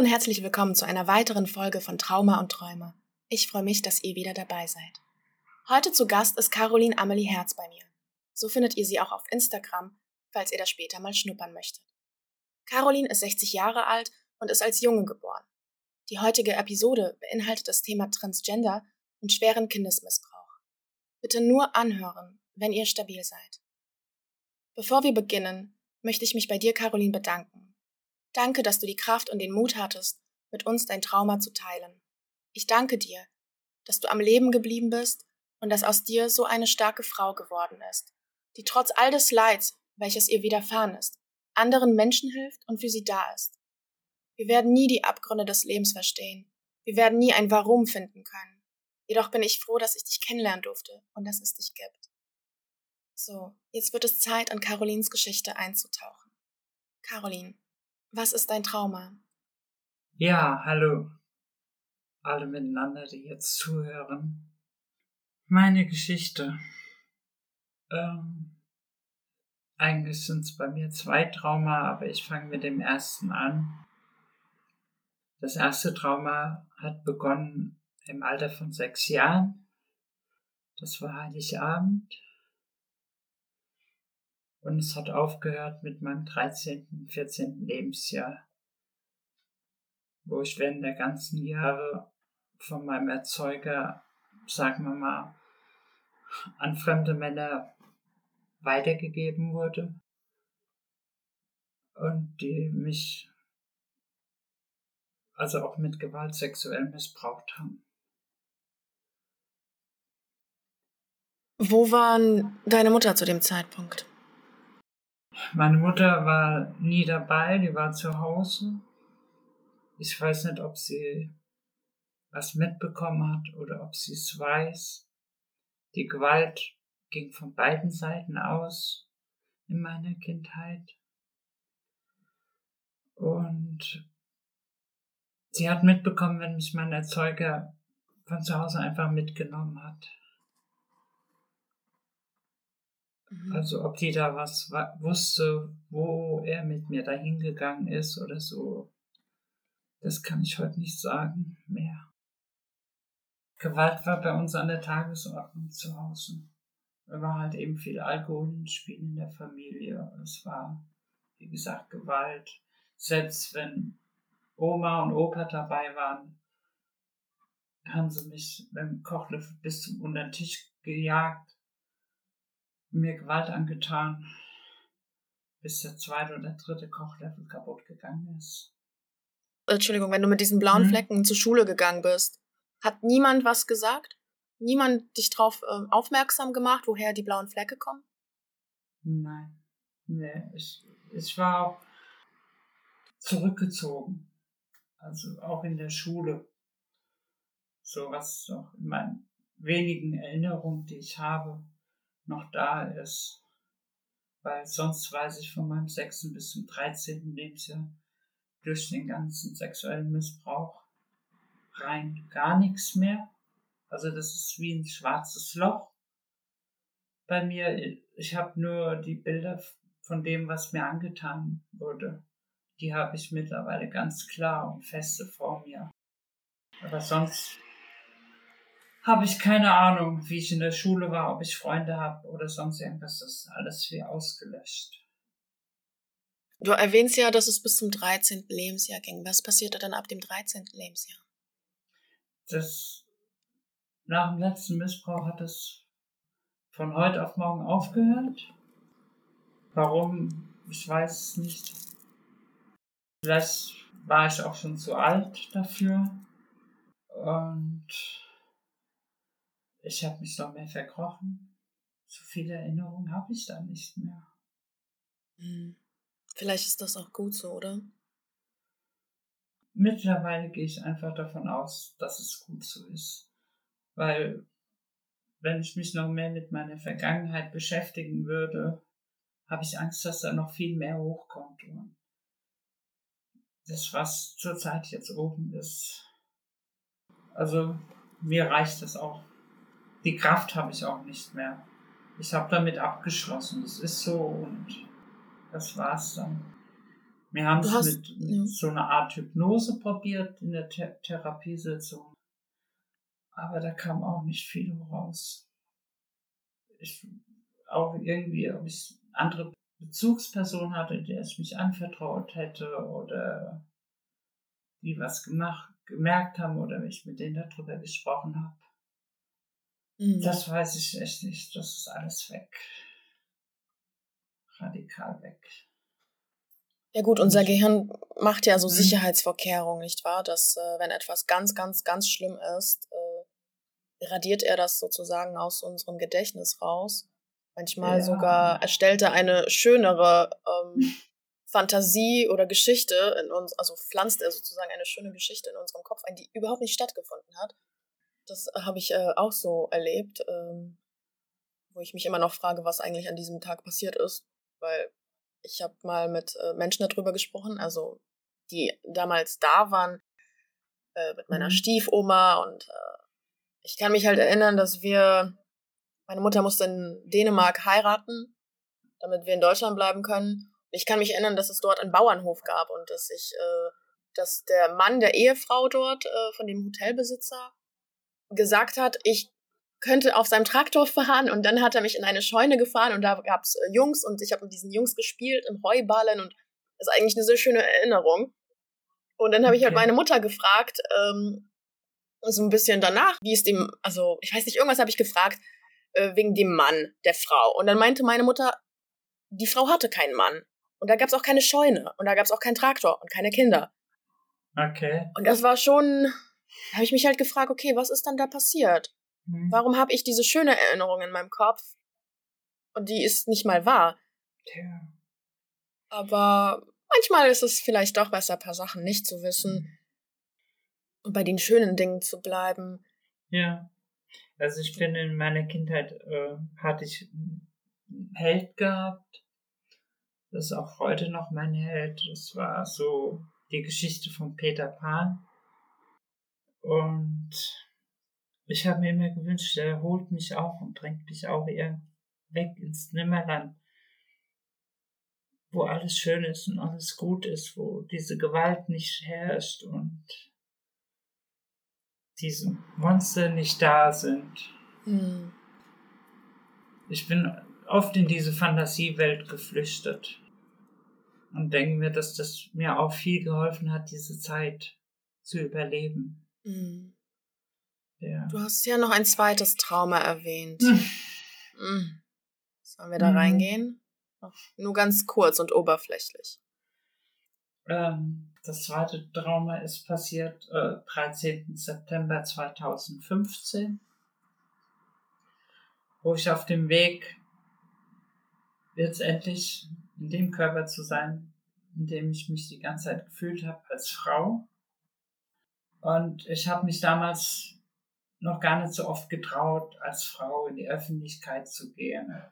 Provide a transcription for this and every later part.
und herzlich willkommen zu einer weiteren Folge von Trauma und Träume. Ich freue mich, dass ihr wieder dabei seid. Heute zu Gast ist Caroline Amelie Herz bei mir. So findet ihr sie auch auf Instagram, falls ihr das später mal schnuppern möchtet. Caroline ist 60 Jahre alt und ist als Junge geboren. Die heutige Episode beinhaltet das Thema Transgender und schweren Kindesmissbrauch. Bitte nur anhören, wenn ihr stabil seid. Bevor wir beginnen, möchte ich mich bei dir, Caroline, bedanken. Danke, dass du die Kraft und den Mut hattest, mit uns dein Trauma zu teilen. Ich danke dir, dass du am Leben geblieben bist und dass aus dir so eine starke Frau geworden ist, die trotz all des Leids, welches ihr widerfahren ist, anderen Menschen hilft und für sie da ist. Wir werden nie die Abgründe des Lebens verstehen. Wir werden nie ein Warum finden können. Jedoch bin ich froh, dass ich dich kennenlernen durfte und dass es dich gibt. So, jetzt wird es Zeit, an Carolins Geschichte einzutauchen. Caroline, was ist dein Trauma? Ja, hallo. Alle miteinander, die jetzt zuhören. Meine Geschichte. Ähm, eigentlich sind es bei mir zwei Trauma, aber ich fange mit dem ersten an. Das erste Trauma hat begonnen im Alter von sechs Jahren. Das war Heiligabend. Und es hat aufgehört mit meinem 13., 14. Lebensjahr, wo ich während der ganzen Jahre von meinem Erzeuger, sagen wir mal, an fremde Männer weitergegeben wurde und die mich also auch mit Gewalt sexuell missbraucht haben. Wo waren deine Mutter zu dem Zeitpunkt? Meine Mutter war nie dabei, die war zu Hause. Ich weiß nicht, ob sie was mitbekommen hat oder ob sie es weiß. Die Gewalt ging von beiden Seiten aus in meiner Kindheit. Und sie hat mitbekommen, wenn mich mein Erzeuger von zu Hause einfach mitgenommen hat. Mhm. Also ob die da was wusste, wo er mit mir dahin gegangen ist oder so, das kann ich heute nicht sagen mehr. Gewalt war bei uns an der Tagesordnung zu Hause. Da war halt eben viel Alkohol ins Spiel in der Familie. Es war, wie gesagt, Gewalt. Selbst wenn Oma und Opa dabei waren, haben sie mich mit dem Kochlöffel bis zum unter den Tisch gejagt, mir Gewalt angetan, bis der zweite oder dritte Kochlöffel kaputt gegangen ist. Entschuldigung, wenn du mit diesen blauen hm? Flecken zur Schule gegangen bist, hat niemand was gesagt? Niemand dich darauf äh, aufmerksam gemacht, woher die blauen Flecke kommen? Nein. Nee, ich, ich war auch zurückgezogen. Also auch in der Schule. So was noch in meinen wenigen Erinnerungen, die ich habe, noch da ist. Weil sonst weiß ich von meinem 6. bis zum 13. Lebensjahr durch den ganzen sexuellen Missbrauch rein gar nichts mehr. Also das ist wie ein schwarzes Loch bei mir. Ich habe nur die Bilder von dem, was mir angetan wurde. Die habe ich mittlerweile ganz klar und feste vor mir. Aber sonst habe ich keine Ahnung, wie ich in der Schule war, ob ich Freunde habe oder sonst irgendwas. Das ist alles wie ausgelöscht. Du erwähnst ja, dass es bis zum 13. Lebensjahr ging. Was passierte dann ab dem 13. Lebensjahr? das nach dem letzten Missbrauch hat es von heute auf morgen aufgehört. Warum? Ich weiß es nicht. Vielleicht war ich auch schon zu alt dafür. Und ich habe mich noch mehr verkrochen. So viele Erinnerungen habe ich da nicht mehr. Hm. Vielleicht ist das auch gut so, oder? mittlerweile gehe ich einfach davon aus, dass es gut so ist. Weil wenn ich mich noch mehr mit meiner Vergangenheit beschäftigen würde, habe ich Angst, dass da noch viel mehr hochkommt. Und das, was zurzeit jetzt oben ist, also mir reicht das auch. Die Kraft habe ich auch nicht mehr. Ich habe damit abgeschlossen. Es ist so und das war's dann. Wir haben es mit ja. so einer Art Hypnose probiert in der Th Therapiesitzung. Aber da kam auch nicht viel raus. Ich, auch irgendwie, ob ich andere Bezugsperson hatte, der es mich anvertraut hätte oder die was gemacht, gemerkt haben oder ich mit denen darüber gesprochen habe. Mhm. Das weiß ich echt nicht. Das ist alles weg. Radikal weg. Ja gut, unser Gehirn macht ja so mhm. Sicherheitsvorkehrungen, nicht wahr? Dass äh, wenn etwas ganz, ganz, ganz schlimm ist, äh, radiert er das sozusagen aus unserem Gedächtnis raus. Manchmal ja. sogar erstellt er eine schönere ähm, Fantasie oder Geschichte in uns, also pflanzt er sozusagen eine schöne Geschichte in unserem Kopf ein, die überhaupt nicht stattgefunden hat. Das habe ich äh, auch so erlebt, ähm, wo ich mich immer noch frage, was eigentlich an diesem Tag passiert ist, weil ich habe mal mit äh, Menschen darüber gesprochen, also die damals da waren, äh, mit meiner mhm. Stiefoma und äh, ich kann mich halt erinnern, dass wir, meine Mutter musste in Dänemark heiraten, damit wir in Deutschland bleiben können. Ich kann mich erinnern, dass es dort einen Bauernhof gab und dass ich, äh, dass der Mann der Ehefrau dort äh, von dem Hotelbesitzer gesagt hat, ich könnte auf seinem Traktor fahren und dann hat er mich in eine Scheune gefahren und da gab's äh, Jungs und ich habe mit diesen Jungs gespielt im Heuballen und das ist eigentlich eine sehr schöne Erinnerung. Und dann habe ich halt meine Mutter gefragt, ähm, so ein bisschen danach, wie es dem, also ich weiß nicht, irgendwas habe ich gefragt äh, wegen dem Mann der Frau. Und dann meinte meine Mutter, die Frau hatte keinen Mann. Und da gab's auch keine Scheune und da gab's auch keinen Traktor und keine Kinder. Okay. Und das war schon, habe ich mich halt gefragt, okay, was ist dann da passiert? Mhm. Warum habe ich diese schöne Erinnerung in meinem Kopf? Und die ist nicht mal wahr. Ja. Aber manchmal ist es vielleicht doch besser, ein paar Sachen nicht zu wissen mhm. und bei den schönen Dingen zu bleiben. Ja. Also ich finde, in meiner Kindheit äh, hatte ich einen Held gehabt. Das ist auch heute noch mein Held. Das war so die Geschichte von Peter Pan. Und ich habe mir immer gewünscht, er holt mich auch und drängt mich auch eher weg ins Nimmerland, wo alles schön ist und alles gut ist, wo diese Gewalt nicht herrscht und diese Monster nicht da sind. Mhm. Ich bin oft in diese Fantasiewelt geflüchtet und denke mir, dass das mir auch viel geholfen hat, diese Zeit zu überleben. Mhm. Ja. Du hast ja noch ein zweites Trauma erwähnt. Hm. Sollen wir da mhm. reingehen? Nur ganz kurz und oberflächlich. Ähm, das zweite Trauma ist passiert äh, 13. September 2015, wo ich auf dem Weg jetzt endlich in dem Körper zu sein, in dem ich mich die ganze Zeit gefühlt habe als Frau. Und ich habe mich damals noch gar nicht so oft getraut, als Frau in die Öffentlichkeit zu gehen.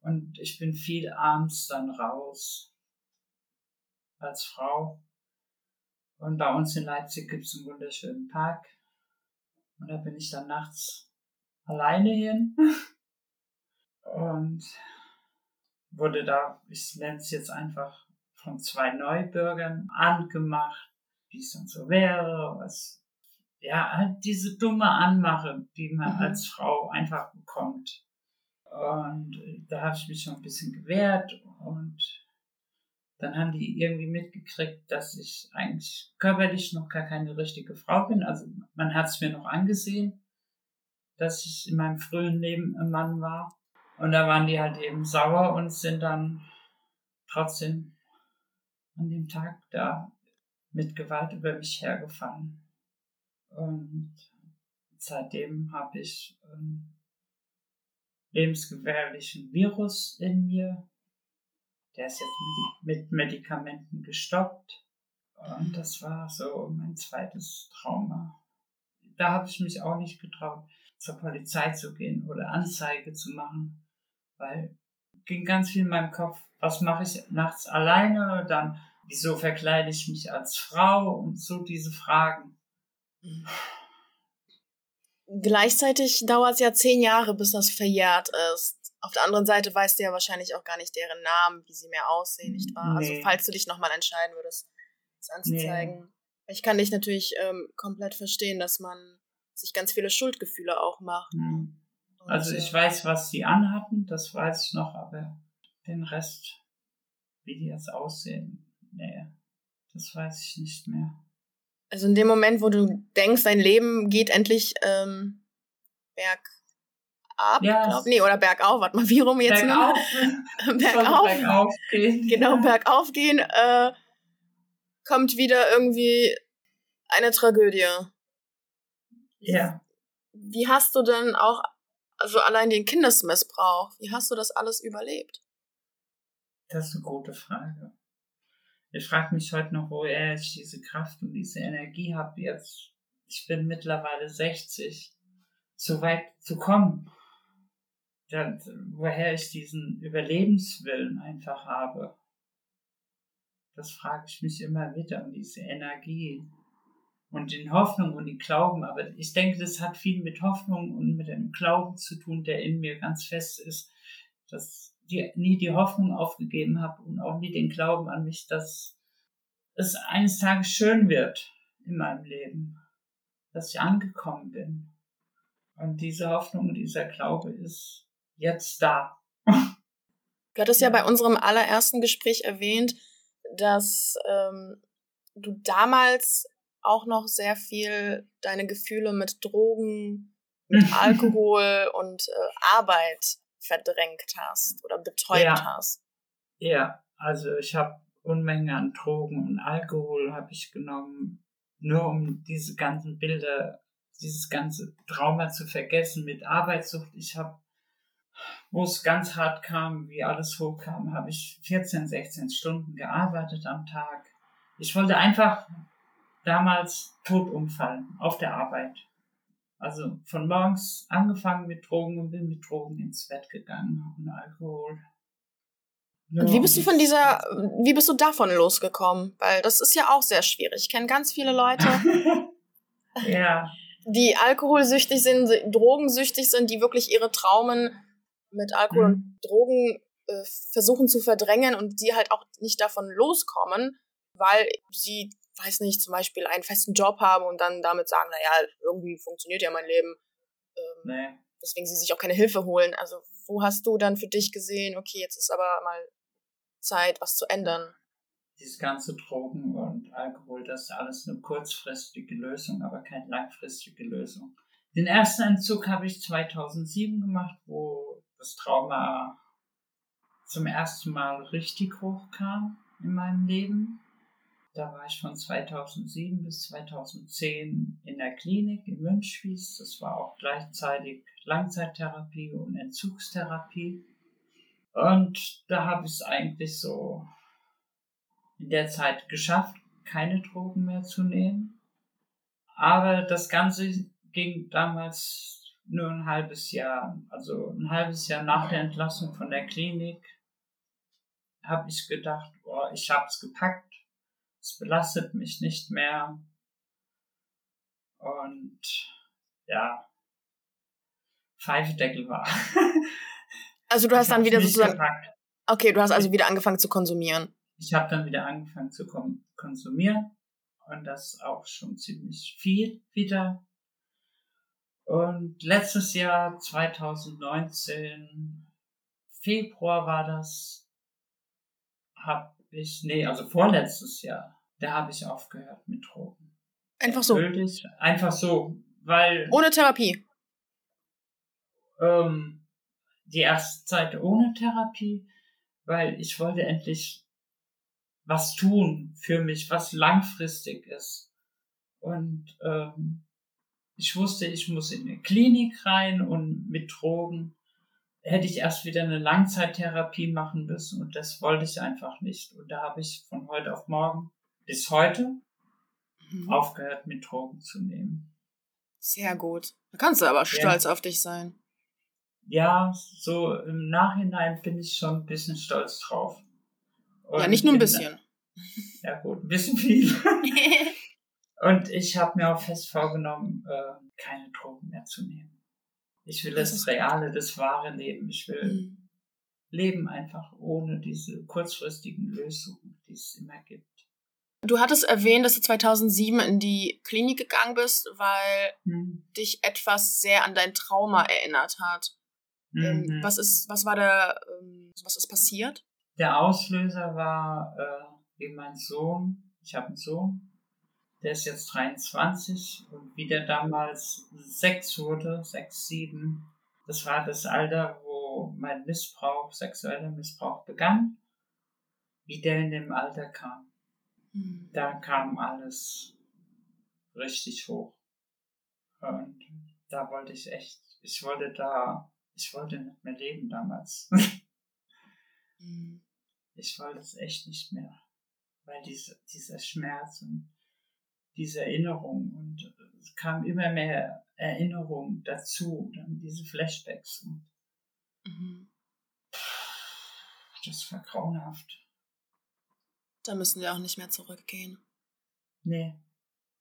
Und ich bin viel abends dann raus als Frau. Und bei uns in Leipzig gibt es einen wunderschönen Park. Und da bin ich dann nachts alleine hin. Und wurde da, ich nenne es jetzt einfach, von zwei Neubürgern angemacht, wie es dann so wäre, was ja, halt diese dumme Anmache, die man mhm. als Frau einfach bekommt. Und äh, da habe ich mich schon ein bisschen gewehrt und dann haben die irgendwie mitgekriegt, dass ich eigentlich körperlich noch gar keine richtige Frau bin. Also man hat es mir noch angesehen, dass ich in meinem frühen Leben ein Mann war. Und da waren die halt eben sauer und sind dann trotzdem an dem Tag da mit Gewalt über mich hergefallen. Und seitdem habe ich einen lebensgefährlichen Virus in mir. Der ist jetzt mit Medikamenten gestoppt. Und das war so mein zweites Trauma. Da habe ich mich auch nicht getraut, zur Polizei zu gehen oder Anzeige zu machen, weil ging ganz viel in meinem Kopf, was mache ich nachts alleine, dann wieso verkleide ich mich als Frau und so diese Fragen. Gleichzeitig dauert es ja zehn Jahre, bis das verjährt ist. Auf der anderen Seite weißt du ja wahrscheinlich auch gar nicht deren Namen, wie sie mehr aussehen, nicht wahr? Also Nee. falls du dich nochmal entscheiden würdest, das anzuzeigen. Ich kann dich natürlich ähm, komplett verstehen, dass man sich ganz viele Schuldgefühle auch macht. Hm. Und, Also äh, ich weiß, was die anhatten, das weiß ich noch, aber den Rest, wie die jetzt aussehen, nee, das weiß ich nicht mehr. Also in dem Moment, wo du denkst, dein Leben geht endlich ähm, bergab, Ja, glaub, nee, oder bergauf, warte mal, wie rum jetzt? Bergauf, bergauf, bergauf gehen. genau, ja. bergauf gehen, äh, kommt wieder irgendwie eine Tragödie. Ja, Wie hast du denn auch, also allein den Kindesmissbrauch, wie hast du das alles überlebt? das ist eine gute Frage. Ich frage mich heute noch, woher ich diese Kraft und diese Energie habe jetzt. Ich bin mittlerweile 60, so weit zu kommen. Da, woher ich diesen Überlebenswillen einfach habe. Das frage ich mich immer wieder und diese Energie und den Hoffnung und den Glauben. Aber ich denke, das hat viel mit Hoffnung und mit dem Glauben zu tun, der in mir ganz fest ist, dass ich nie die Hoffnung aufgegeben habe und auch nie den Glauben an mich, dass es eines Tages schön wird in meinem Leben, dass ich angekommen bin. Und diese Hoffnung und dieser Glaube ist jetzt da. Du hattest ja bei unserem allerersten Gespräch erwähnt, dass ähm, du damals auch noch sehr viel deine Gefühle mit Drogen, mit Alkohol und äh, Arbeit verdrängt hast oder betäubt Ja. hast. Ja, also ich habe Unmengen an Drogen und Alkohol habe ich genommen, nur um diese ganzen Bilder, dieses ganze Trauma zu vergessen mit Arbeitssucht. Ich habe, wo es ganz hart kam, wie alles hochkam, habe ich 14, 16 Stunden gearbeitet am Tag. Ich wollte einfach damals tot umfallen auf der Arbeit. Also von morgens angefangen mit Drogen und bin mit Drogen ins Bett gegangen und Alkohol. Und wie bist du von dieser, wie bist du davon losgekommen? Weil das ist ja auch sehr schwierig. Ich kenne ganz viele Leute, ja, die alkoholsüchtig sind, drogensüchtig sind, die wirklich ihre Traumen mit Alkohol Mhm. und Drogen äh, versuchen zu verdrängen und die halt auch nicht davon loskommen, weil sie, weiß nicht, zum Beispiel einen festen Job haben und dann damit sagen, naja, irgendwie funktioniert ja mein Leben, ähm, nee. weswegen sie sich auch keine Hilfe holen. Also wo hast du dann für dich gesehen, okay, jetzt ist aber mal Zeit, was zu ändern? Dieses ganze Drogen und Alkohol, das ist alles eine kurzfristige Lösung, aber keine langfristige Lösung. Den ersten Entzug habe ich 2007 gemacht, wo das Trauma zum ersten Mal richtig hochkam in meinem Leben. Da war ich von 2007 bis 2010 in der Klinik in Münchwies. Das war auch gleichzeitig Langzeittherapie und Entzugstherapie. Und da habe ich es eigentlich so in der Zeit geschafft, keine Drogen mehr zu nehmen. Aber das Ganze ging damals nur ein halbes Jahr. Also ein halbes Jahr nach der Entlassung von der Klinik habe ich gedacht, boah, ich habe es gepackt. Es belastet mich nicht mehr. Und ja, Pfeifendeckel war. Also du hast dann wieder sozusagen, gepackt. okay, du hast also wieder angefangen zu konsumieren. Ich habe dann wieder angefangen zu kon konsumieren und das auch schon ziemlich viel wieder. Und letztes Jahr, 2019, Februar war das, habe ich, nee, also vorletztes Jahr, da habe ich aufgehört mit Drogen. Einfach so, Wirklich, einfach so, weil ohne Therapie. ähm, die erste Zeit ohne Therapie, weil ich wollte endlich was tun für mich, was langfristig ist. Und ähm, ich wusste, ich muss in eine Klinik rein und mit Drogen hätte ich erst wieder eine Langzeittherapie machen müssen und das wollte ich einfach nicht. Und da habe ich von heute auf morgen bis heute Mhm. aufgehört, mit Drogen zu nehmen. Sehr gut. Da kannst du aber stolz auf dich sein. Ja, so im Nachhinein bin ich schon ein bisschen stolz drauf. ja, Und nicht nur ein in- bisschen. Ja gut, ein bisschen viel. Und ich habe mir auch fest vorgenommen, äh, keine Drogen mehr zu nehmen. Ich will das, das reale, das wahre Leben. Ich will mhm. leben einfach ohne diese kurzfristigen Lösungen, die es immer gibt. Du hattest erwähnt, dass du 2007 in die Klinik gegangen bist, weil mhm. dich etwas sehr an dein Trauma erinnert hat. Ähm, mhm. Was ist, was war der, ähm, was ist passiert? Der Auslöser war äh, eben mein Sohn. Ich habe einen Sohn, der ist jetzt 23 und wie der damals sechs wurde, sechs, sieben, das war das Alter, wo mein Missbrauch, sexueller Missbrauch begann, wie der in dem Alter kam. Mhm. Da kam alles richtig hoch. Und da wollte ich echt, ich wollte da, ich wollte nicht mehr leben damals. mhm. Ich wollte es echt nicht mehr. Weil diese, dieser Schmerz und diese Erinnerung und es kam immer mehr Erinnerung dazu, dann diese Flashbacks und mhm. das war grauenhaft. Da müssen wir auch nicht mehr zurückgehen. Nee.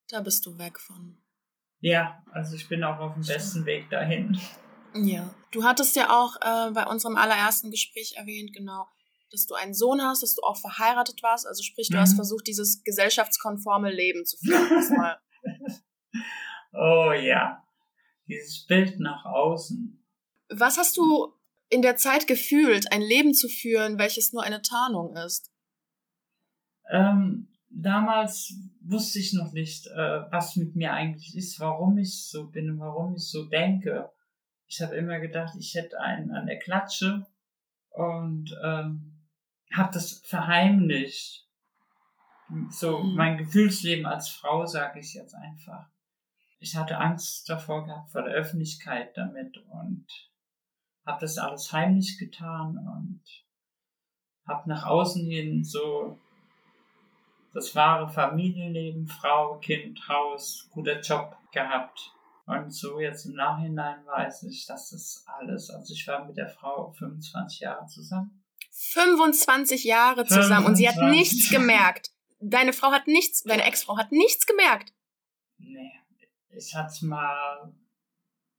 Da bist du weg von. Ja, also ich bin auch auf dem besten Weg dahin. Ja. Du hattest ja auch äh, bei unserem allerersten Gespräch erwähnt, genau, dass du einen Sohn hast, dass du auch verheiratet warst. Also sprich, du mhm. hast versucht, dieses gesellschaftskonforme Leben zu führen. oh ja, dieses Bild nach außen. Was hast du in der Zeit gefühlt, ein Leben zu führen, welches nur eine Tarnung ist? Ähm, damals wusste ich noch nicht, äh, was mit mir eigentlich ist, warum ich so bin und warum ich so denke. Ich habe immer gedacht, ich hätte einen an der Klatsche und ähm, habe das verheimlicht. So mhm. mein Gefühlsleben als Frau, sage ich jetzt einfach. Ich hatte Angst davor gehabt, vor der Öffentlichkeit damit und habe das alles heimlich getan und habe nach außen hin so das wahre Familienleben, Frau, Kind, Haus, guter Job gehabt. Und so jetzt im Nachhinein weiß ich, dass das alles, also ich war mit der Frau 25 Jahre zusammen. 25 Jahre zusammen 25. und sie hat nichts gemerkt. Deine Frau hat nichts, deine Ex-Frau hat nichts gemerkt. Nee, ich hatte mal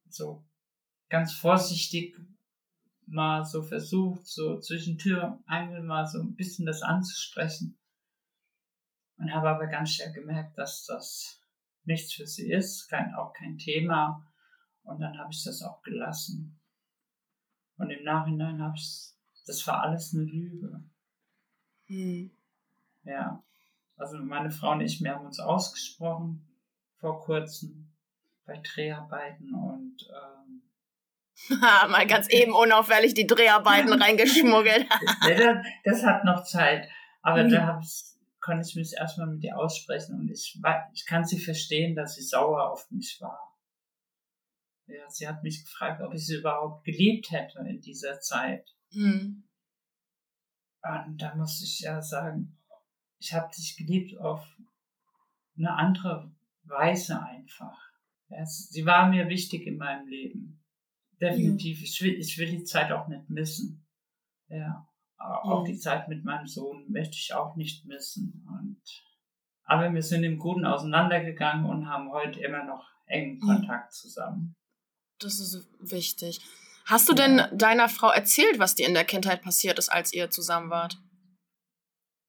so ganz vorsichtig mal so versucht, so zwischen Tür und Angel mal so ein bisschen das anzusprechen. Und habe aber ganz schnell gemerkt, dass das nichts für sie ist, kein, auch kein Thema. Und dann habe ich das auch gelassen. Und im Nachhinein habe ich das war alles eine Lüge. Hm. Ja. Also meine Frau und ich, wir haben uns ausgesprochen vor kurzem bei Dreharbeiten und ähm, mal ganz eben unauffällig die Dreharbeiten reingeschmuggelt. das, hat noch Zeit. Aber mhm. da konnte ich mich erstmal mit ihr aussprechen und ich, ich kann sie verstehen, dass sie sauer auf mich war. Ja, sie hat mich gefragt, ob ich sie überhaupt geliebt hätte in dieser Zeit. Mhm. Und da muss ich ja sagen, ich habe dich geliebt auf eine andere Weise einfach. Ja, sie war mir wichtig in meinem Leben. Definitiv. Ja. Ich, will, ich will die Zeit auch nicht missen. Ja. Auch ja. die Zeit mit meinem Sohn möchte ich auch nicht missen. Und, aber wir sind im Guten auseinandergegangen und haben heute immer noch engen Kontakt zusammen. Das ist wichtig. Hast du denn deiner Frau erzählt, was dir in der Kindheit passiert ist, als ihr zusammen wart?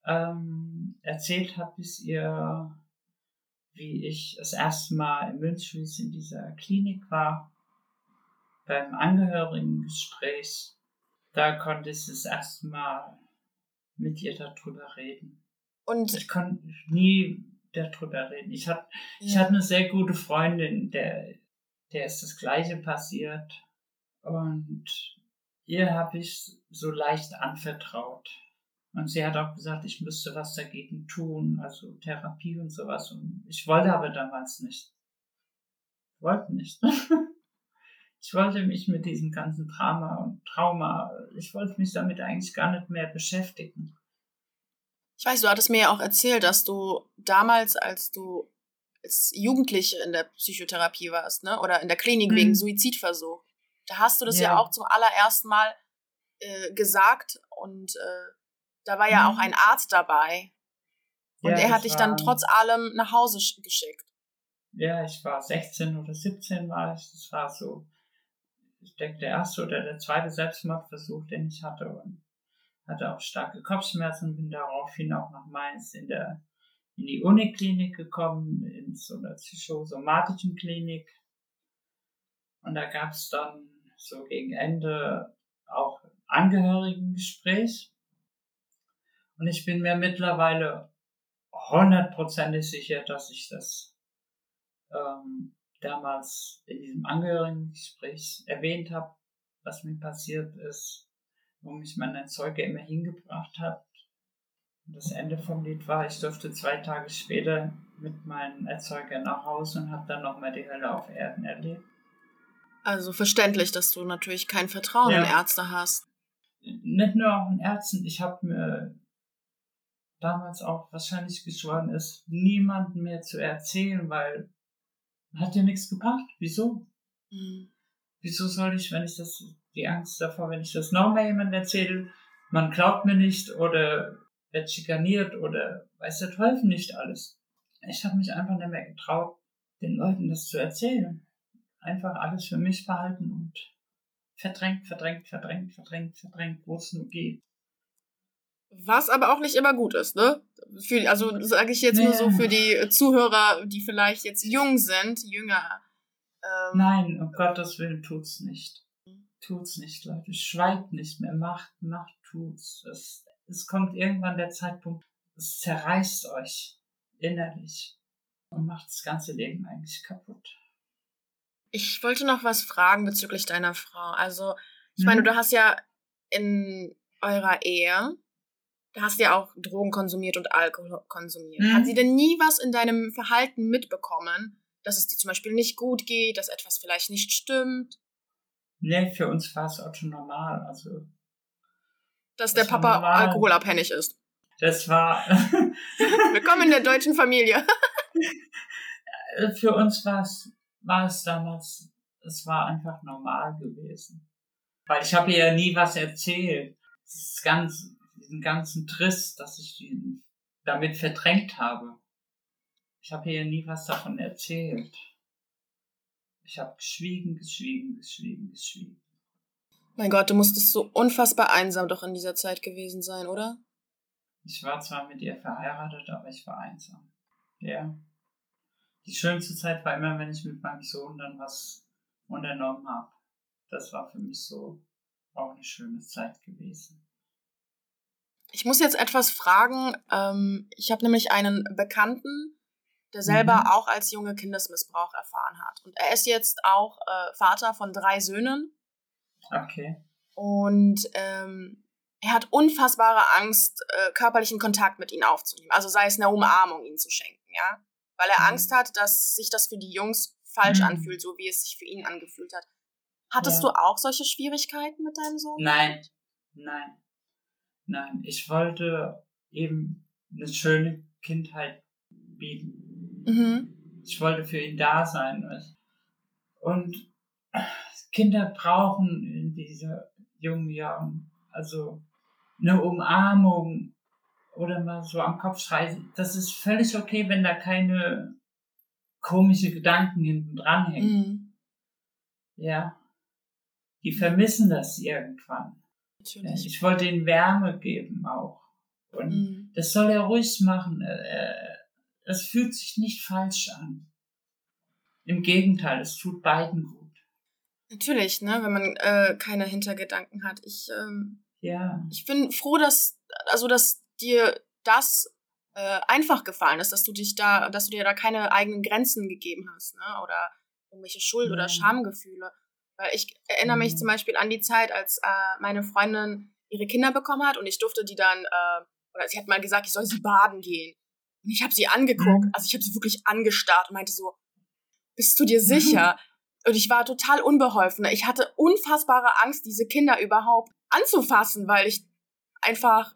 Ähm, erzählt habe ich ihr, wie ich das erste Mal in Münchwies in dieser Klinik war, beim Angehörigengespräch. Da konnte ich das erste Mal mit ihr darüber reden. Und ich konnte nie darüber reden. Ich hatte, ja. ich hatte eine sehr gute Freundin, der, der ist das Gleiche passiert. Und ihr habe ich so leicht anvertraut. Und sie hat auch gesagt, ich müsste was dagegen tun, also Therapie und sowas. Und ich wollte aber damals nicht. Ich wollte nicht. ich wollte mich mit diesem ganzen Drama und Trauma, ich wollte mich damit eigentlich gar nicht mehr beschäftigen. Ich weiß, du hattest mir ja auch erzählt, dass du damals, als du als Jugendliche in der Psychotherapie warst, ne? Oder in der Klinik mhm. wegen Suizidversuch, da hast du das ja, ja auch zum allerersten Mal äh, gesagt und äh, da war ja mhm. auch ein Arzt dabei. Und ja, er hat dich dann trotz allem nach Hause geschickt. Ja, ich war 16 oder 17 war ich. Das war so. ich denke, der erste oder der zweite Selbstmordversuch, den ich hatte und hatte auch starke Kopfschmerzen, bin daraufhin auch nach Mainz in der in die Uniklinik gekommen, in so einer psychosomatischen Klinik. Und da gab es dann so gegen Ende auch Angehörigengespräch. Und ich bin mir mittlerweile hundertprozentig sicher, dass ich das ähm, damals in diesem Angehörigengespräch erwähnt habe, was mir passiert ist, wo mich mein Erzeuger immer hingebracht hat. Und das Ende vom Lied war, ich durfte zwei Tage später mit meinem Erzeuger nach Hause und habe dann nochmal die Hölle auf Erden erlebt. Also verständlich, dass du natürlich kein Vertrauen ja. in Ärzte hast. Nicht nur auch in Ärzten, ich habe mir damals auch wahrscheinlich geschworen, es niemandem mehr zu erzählen, weil hat dir nichts gebracht. Wieso? Mhm. Wieso soll ich, wenn ich das, die Angst davor, wenn ich das nochmal jemandem erzähle, man glaubt mir nicht oder wird schikaniert oder weiß der Teufel nicht alles. Ich habe mich einfach nicht mehr getraut, den Leuten das zu erzählen. Einfach alles für mich behalten und verdrängt, verdrängt, verdrängt, verdrängt, verdrängt, wo es nur geht. Was aber auch nicht immer gut ist, ne? Für, also sage ich jetzt nee. nur so für die Zuhörer, die vielleicht jetzt jung sind, jünger. Ähm, Nein, um Gottes Willen tut's nicht. Tut's nicht, Leute. Schweigt nicht mehr. Macht, macht, tut's. Es, es kommt irgendwann der Zeitpunkt, es zerreißt euch innerlich und macht das ganze Leben eigentlich kaputt. Ich wollte noch was fragen bezüglich deiner Frau. Also, ich hm? meine, du hast ja in eurer Ehe da hast du ja auch Drogen konsumiert und Alkohol konsumiert. Mhm. Hat sie denn nie was in deinem Verhalten mitbekommen, dass es dir zum Beispiel nicht gut geht, dass etwas vielleicht nicht stimmt? Nee, für uns war es auch schon normal. Also, dass der Papa normal. alkoholabhängig ist. Das war. Willkommen in der deutschen Familie. für uns war es, war es damals, es war einfach normal gewesen. Weil ich habe ihr ja nie was erzählt. Das ist ganz, diesen ganzen Triss, dass ich ihn damit verdrängt habe. Ich habe ihr nie was davon erzählt. Ich habe geschwiegen, geschwiegen, geschwiegen, geschwiegen. Mein Gott, du musstest so unfassbar einsam doch in dieser Zeit gewesen sein, oder? Ich war zwar mit ihr verheiratet, aber ich war einsam. Ja. Die schönste Zeit war immer, wenn ich mit meinem Sohn dann was unternommen habe. Das war für mich so auch eine schöne Zeit gewesen. Ich muss jetzt etwas fragen. Ähm, ich habe nämlich einen Bekannten, der selber mhm. auch als Junge Kindesmissbrauch erfahren hat. Und er ist jetzt auch äh, Vater von drei Söhnen. Okay. Und ähm, er hat unfassbare Angst, äh, körperlichen Kontakt mit ihnen aufzunehmen. Also sei es eine Umarmung ihnen zu schenken, ja. Weil er mhm. Angst hat, dass sich das für die Jungs falsch mhm. anfühlt, so wie es sich für ihn angefühlt hat. Hattest ja. du auch solche Schwierigkeiten mit deinem Sohn? Nein, nein. Nein, ich wollte eben eine schöne Kindheit bieten. Mhm. Ich wollte für ihn da sein. Und Kinder brauchen in dieser jungen Jahren also eine Umarmung oder mal so am Kopf schreien. Das ist völlig okay, wenn da keine komische Gedanken hinten dran hängen. Mhm. Ja. Die vermissen das irgendwann. Natürlich. Ich wollte ihm Wärme geben auch. Und mhm. das soll er ruhig machen. Es fühlt sich nicht falsch an. Im Gegenteil, es tut beiden gut. Natürlich, ne, wenn man äh, keine Hintergedanken hat. Ich, ähm, ja. ich bin froh, dass, also, dass dir das äh, einfach gefallen ist, dass du dich da, dass du dir da keine eigenen Grenzen gegeben hast, ne, oder irgendwelche Schuld- oder Schamgefühle. Weil ich erinnere mich mhm. zum Beispiel an die Zeit, als äh, meine Freundin ihre Kinder bekommen hat und ich durfte die dann, äh, oder sie hat mal gesagt, ich soll sie baden gehen. Und ich habe sie angeguckt, mhm. also ich habe sie wirklich angestarrt und meinte so, bist du dir sicher? Mhm. Und ich war total unbeholfen. Ich hatte unfassbare Angst, diese Kinder überhaupt anzufassen, weil ich einfach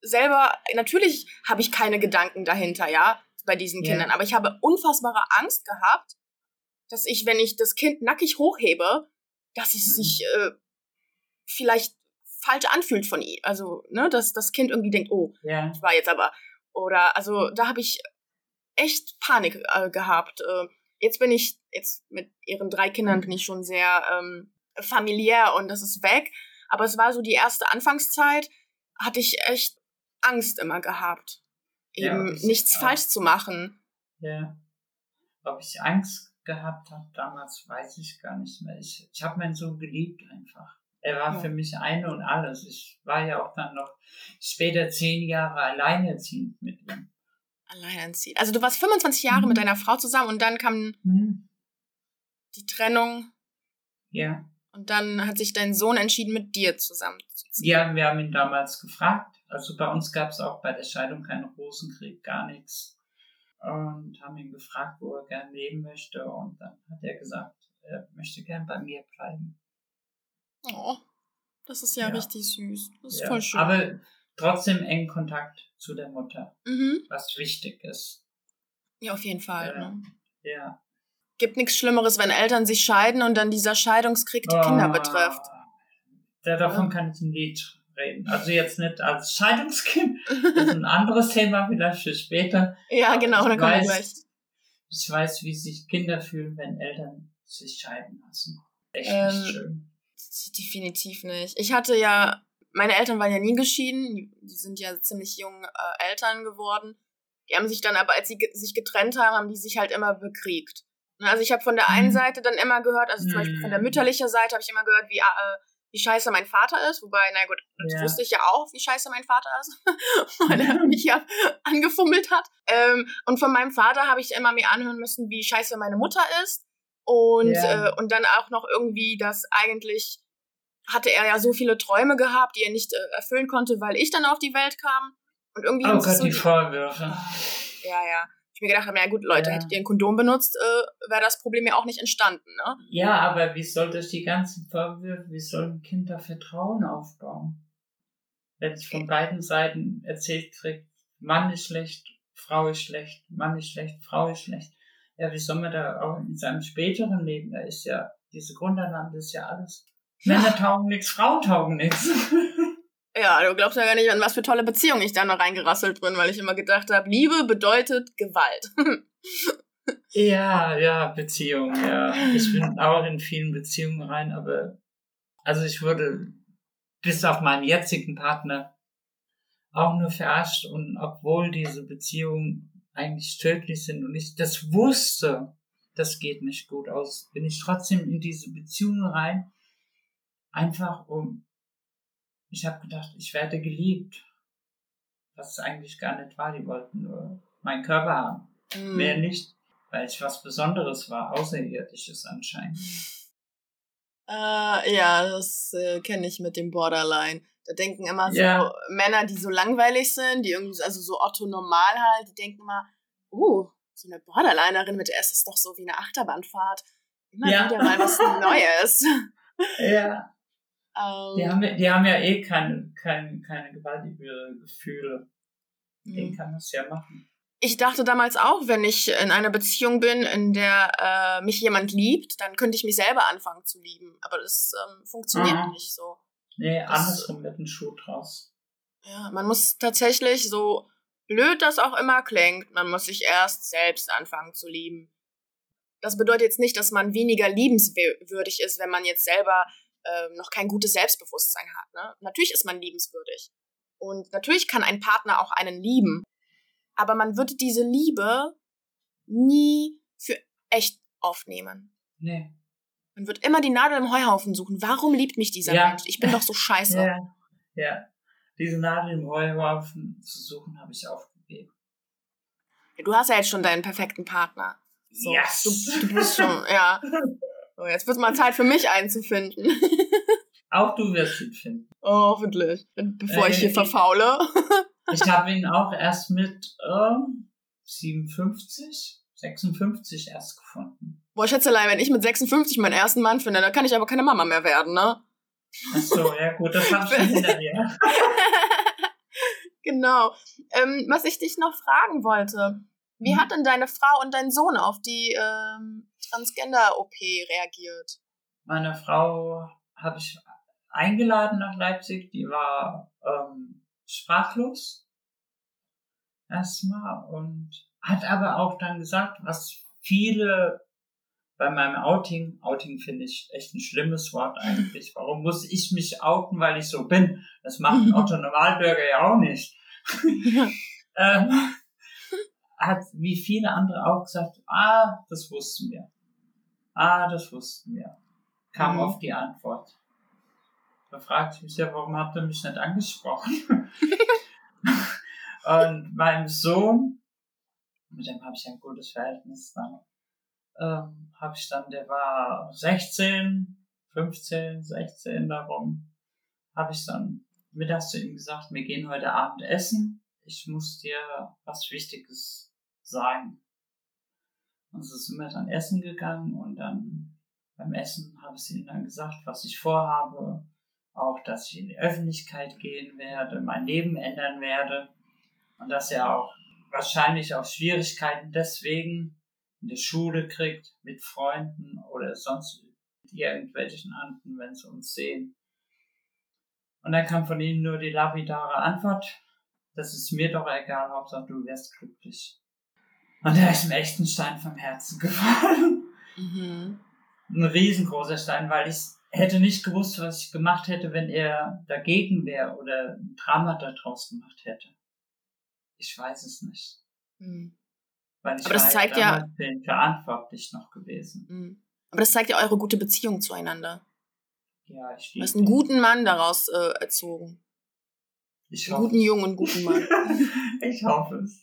selber, natürlich habe ich keine Gedanken dahinter, ja, bei diesen yeah. Kindern, aber ich habe unfassbare Angst gehabt, dass ich, wenn ich das Kind nackig hochhebe, dass es mhm. sich äh, vielleicht falsch anfühlt von ihm. Also, ne, dass das Kind irgendwie denkt, oh, ja. ich war jetzt aber. Oder, also, da habe ich echt Panik äh, gehabt. Äh, jetzt bin ich, jetzt mit ihren drei Kindern bin ich schon sehr ähm, familiär und das ist weg. Aber es war so die erste Anfangszeit, hatte ich echt Angst immer gehabt, eben ja, nichts auch. falsch zu machen. Ja. Ob ich Angst gehabt habe damals, weiß ich gar nicht mehr. Ich, ich habe meinen Sohn geliebt einfach. Er war ja. für mich eine und alles. Ich war ja auch dann noch später zehn Jahre alleinerziehend mit ihm. Alleinerziehend. Also du warst 25 Jahre mhm. mit deiner Frau zusammen und dann kam mhm. die Trennung. Ja. Und dann hat sich dein Sohn entschieden, mit dir zusammenzuziehen. Ja, wir haben ihn damals gefragt. Also bei uns gab es auch bei der Scheidung keinen Rosenkrieg, gar nichts. Und haben ihn gefragt, wo er gern leben möchte. Und dann hat er gesagt, er möchte gern bei mir bleiben. Oh, das ist ja, ja. richtig süß. Das ist ja. voll schön. Aber trotzdem engen Kontakt zu der Mutter, mhm. was wichtig ist. Ja, auf jeden Fall. Ja. Ne? ja gibt nichts Schlimmeres, wenn Eltern sich scheiden und dann dieser Scheidungskrieg die oh, Kinder betrifft. Da, davon kann ich ein Lied reden. Also jetzt nicht als Scheidungskind, das ist ein anderes Thema vielleicht für später. Ja, genau, da kommen wir gleich. Ich weiß, wie sich Kinder fühlen, wenn Eltern sich scheiden lassen. Echt ähm, nicht schön. Definitiv nicht. Ich hatte ja, meine Eltern waren ja nie geschieden, die sind ja ziemlich jung äh, Eltern geworden. Die haben sich dann aber, als sie sich getrennt haben, haben die sich halt immer bekriegt. Ne, also ich habe von der einen mhm. Seite dann immer gehört, also zum Beispiel von der mhm. mütterlichen Seite habe ich immer gehört, wie, äh, wie scheiße mein Vater ist. Wobei, na gut, das ja. wusste ich ja auch, wie scheiße mein Vater ist, weil er mich ja angefummelt hat. Ähm, und von meinem Vater habe ich immer mir anhören müssen, wie scheiße meine Mutter ist. Und, ja. äh, und dann auch noch irgendwie, dass eigentlich hatte er ja so viele Träume gehabt, die er nicht äh, erfüllen konnte, weil ich dann auf die Welt kam. Und irgendwie oh Gott, so die Vorwürfe. Ja, ja ich mir gedacht habe, ja gut, Leute, ja. hättet ihr ein Kondom benutzt, äh, wäre das Problem ja auch nicht entstanden, ne? Ja, aber wie soll das die ganzen Vorwürfe, wie soll ein Kind da Vertrauen aufbauen? Wenn es von beiden Seiten erzählt kriegt, Mann ist schlecht, Frau ist schlecht, Mann ist schlecht, Frau ist schlecht. Ja, wie soll man da auch in seinem späteren Leben, da ist ja, diese Grundannahme ist ja alles. Männer taugen nichts, Frauen taugen nichts. Ja, du glaubst ja gar nicht, an was für tolle Beziehungen ich da noch reingerasselt bin, weil ich immer gedacht habe, Liebe bedeutet Gewalt. ja, ja, Beziehung, ja. Ich bin auch in vielen Beziehungen rein, aber also ich wurde bis auf meinen jetzigen Partner auch nur verarscht und obwohl diese Beziehungen eigentlich tödlich sind und ich das wusste, das geht nicht gut aus, bin ich trotzdem in diese Beziehungen rein, einfach um ich habe gedacht, ich werde geliebt. Was eigentlich gar nicht war. Die wollten nur meinen Körper haben. Mhm. Mehr nicht, weil ich was Besonderes war, Außerirdisches anscheinend. Äh, ja, das äh, kenne ich mit dem Borderline. Da denken immer so ja. Männer, die so langweilig sind, die irgendwie, also so Otto normal halt, die denken immer, uh, so eine Borderlinerin mit der ist doch so wie eine Achterbahnfahrt. Immer ja. wieder mal was Neues. Ja. Um, die, ähm. haben, die haben ja eh keine, keine, keine gewaltige Gefühle. Den kann das ja machen. Ich dachte damals auch, wenn ich in einer Beziehung bin, in der äh, mich jemand liebt, dann könnte ich mich selber anfangen zu lieben. Aber das ähm, funktioniert Aha. nicht so. Nee, das, andersrum mit dem Schuh draus. Ja, man muss tatsächlich, so blöd das auch immer klingt, man muss sich erst selbst anfangen zu lieben. Das bedeutet jetzt nicht, dass man weniger liebenswürdig ist, wenn man jetzt selber ähm, noch kein gutes Selbstbewusstsein hat. Ne? Natürlich ist man liebenswürdig. Und natürlich kann ein Partner auch einen lieben. Aber man wird diese Liebe nie für echt aufnehmen. Nee. Man wird immer die Nadel im Heuhaufen suchen. Warum liebt mich dieser ja. Mensch? Ich bin doch so scheiße. Ja. ja. Diese Nadel im Heuhaufen zu suchen, habe ich aufgegeben. Du hast ja jetzt schon deinen perfekten Partner. So, yes. du, du bist schon, ja. So, jetzt wird mal Zeit für mich einzufinden. Auch du wirst ihn finden. Oh, hoffentlich. Bevor äh, ich hier verfaule. ich habe ihn auch erst mit ähm, 57, 56 erst gefunden. Boah, Schätzelein, wenn ich mit 56 meinen ersten Mann finde, dann kann ich aber keine Mama mehr werden, ne? Ach so, ja gut, das hab ich schon hinter dir. genau. Ähm, was ich dich noch fragen wollte. Wie mhm. hat denn deine Frau und dein Sohn auf die ähm, Transgender-OP reagiert? Meine Frau habe ich eingeladen nach Leipzig, die war ähm, sprachlos erstmal und hat aber auch dann gesagt, was viele bei meinem Outing, Outing finde ich echt ein schlimmes Wort eigentlich. Warum muss ich mich outen, weil ich so bin? Das macht ein Otto Normalbürger ja auch nicht. Ähm, hat wie viele andere auch gesagt, ah, das wussten wir. Ah, das wussten wir. Kam mhm. auf die Antwort. Da fragte ich mich ja, warum habt ihr mich nicht angesprochen? und meinem Sohn, mit dem habe ich ein gutes Verhältnis dann, ähm, habe ich dann, der war 16, 15, 16 darum, habe ich dann mittags zu ihm gesagt, wir gehen heute Abend essen. Ich muss dir was Wichtiges sagen. Und so sind wir dann essen gegangen und dann beim Essen habe ich ihm dann gesagt, was ich vorhabe, auch, dass ich in die Öffentlichkeit gehen werde, mein Leben ändern werde und dass er auch wahrscheinlich auch Schwierigkeiten deswegen in der Schule kriegt, mit Freunden oder sonst mit irgendwelchen anderen, wenn sie uns sehen. Und dann kam von ihnen nur die lapidare Antwort, das ist mir doch egal, Hauptsache du wirst glücklich. Und da ist mir echt ein Stein vom Herzen gefallen. Mhm. Ein riesengroßer Stein, weil ich hätte nicht gewusst, was ich gemacht hätte, wenn er dagegen wäre oder ein Drama daraus gemacht hätte. Ich weiß es nicht. Mhm. Weil ich Aber das zeigt ja verantwortlich noch gewesen. Mhm. Aber das zeigt ja eure gute Beziehung zueinander. Ja, ich Du hast einen guten Mann daraus äh, erzogen. Ich einen guten Jungen, einen guten Mann. ich hoffe es.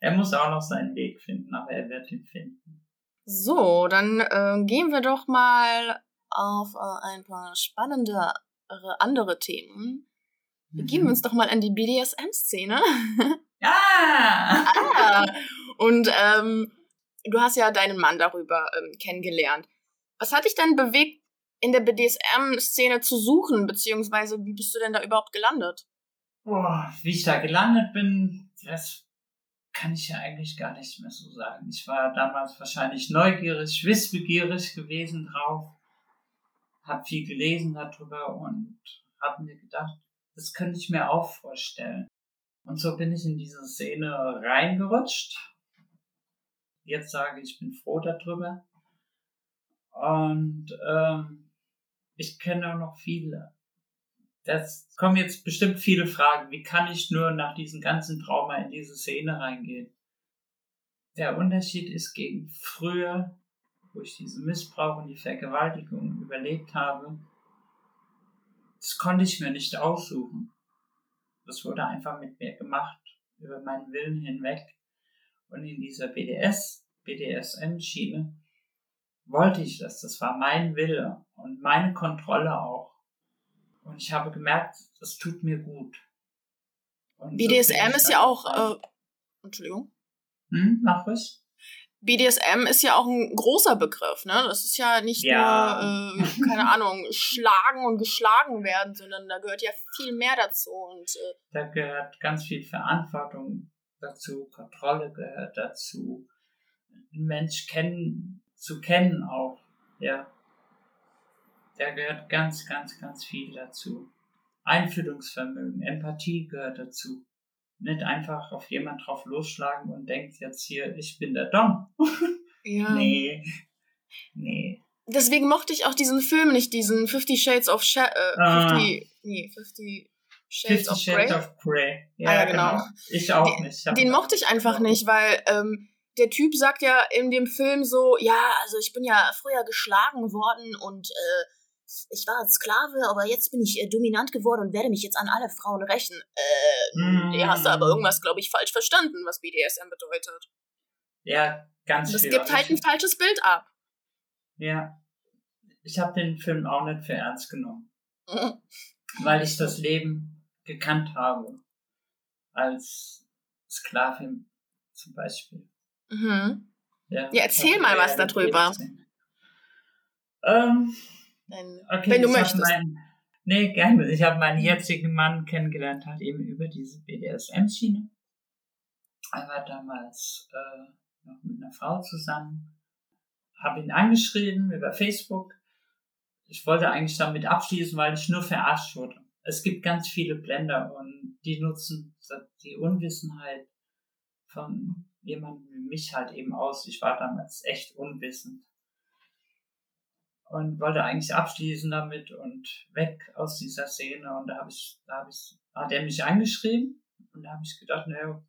Er muss auch noch seinen Weg finden, aber er wird ihn finden. So, dann äh, gehen wir doch mal auf äh, ein paar spannende andere Themen. Begeben wir uns doch mal an die BDSM-Szene. Ah! ah! Und ähm, du hast ja deinen Mann darüber ähm, kennengelernt. Was hat dich denn bewegt, in der BDSM-Szene zu suchen, beziehungsweise wie bist du denn da überhaupt gelandet? Boah, wie ich da gelandet bin, das kann ich ja eigentlich gar nicht mehr so sagen. Ich war damals wahrscheinlich neugierig, wissbegierig gewesen drauf, habe viel gelesen darüber und habe mir gedacht, das könnte ich mir auch vorstellen. Und so bin ich in diese Szene reingerutscht. Jetzt sage ich, ich bin froh darüber. Und ähm, ich kenne auch noch viele. Das kommen jetzt bestimmt viele Fragen. Wie kann ich nur nach diesem ganzen Trauma in diese Szene reingehen? Der Unterschied ist gegen früher, wo ich diesen Missbrauch und die Vergewaltigung überlebt habe. Das konnte ich mir nicht aussuchen. Das wurde einfach mit mir gemacht, über meinen Willen hinweg. Und in dieser BDS, BDSM-Schiene wollte ich das. Das war mein Wille und meine Kontrolle auch. Und ich habe gemerkt, das tut mir gut. Und BDSM so ist ja auch, äh, Entschuldigung. Hm, mach ruhig. BDSM ist ja auch ein großer Begriff, ne? Das ist ja nicht ja. nur, äh, keine Ahnung, schlagen und geschlagen werden, sondern da gehört ja viel mehr dazu. Und, äh, da gehört ganz viel Verantwortung dazu, Kontrolle gehört dazu, einen Mensch kennen, zu kennen auch, ja. Da gehört ganz, ganz, ganz viel dazu. Einfühlungsvermögen, Empathie gehört dazu. Nicht einfach auf jemand drauf losschlagen und denkt jetzt hier, ich bin der Dom. Ja. nee. Nee. Deswegen mochte ich auch diesen Film nicht, diesen Fifty Shades of Sha äh, ah. 50, nee, 50 Shades, 50 of, Shades Grey. of Grey. Ja, ah, ja genau. genau. Ich auch nicht. Ich den mochte ich einfach nicht, weil ähm, der Typ sagt ja in dem Film so, ja, also ich bin ja früher geschlagen worden und äh, ich war Sklave, aber jetzt bin ich äh, dominant geworden und werde mich jetzt an alle Frauen rächen. Äh, mm. nee, hast du aber irgendwas, glaube ich, falsch verstanden, was BDSM bedeutet. Ja, ganz Das gibt halt ein falsches Bild ab. Ja. Ich habe den Film auch nicht für ernst genommen. Mhm. Weil ich das Leben gekannt habe. Als Sklavin zum Beispiel. Mhm. Ja, ja erzähl mal was darüber. Ähm, wenn, okay, wenn du möchtest. Mein, nee, gerne. Ich habe meinen jetzigen Mann kennengelernt, halt eben über diese BDSM-Schiene. Er war damals äh, noch mit einer Frau zusammen. Habe ihn angeschrieben über Facebook. Ich wollte eigentlich damit abschließen, weil ich nur verarscht wurde. Es gibt ganz viele Blender und die nutzen die Unwissenheit von jemandem wie mich halt eben aus. Ich war damals echt unwissend. Und wollte eigentlich abschließen damit und weg aus dieser Szene. Und da habe ich, da habe ich, hat er mich angeschrieben und da habe ich gedacht, naja,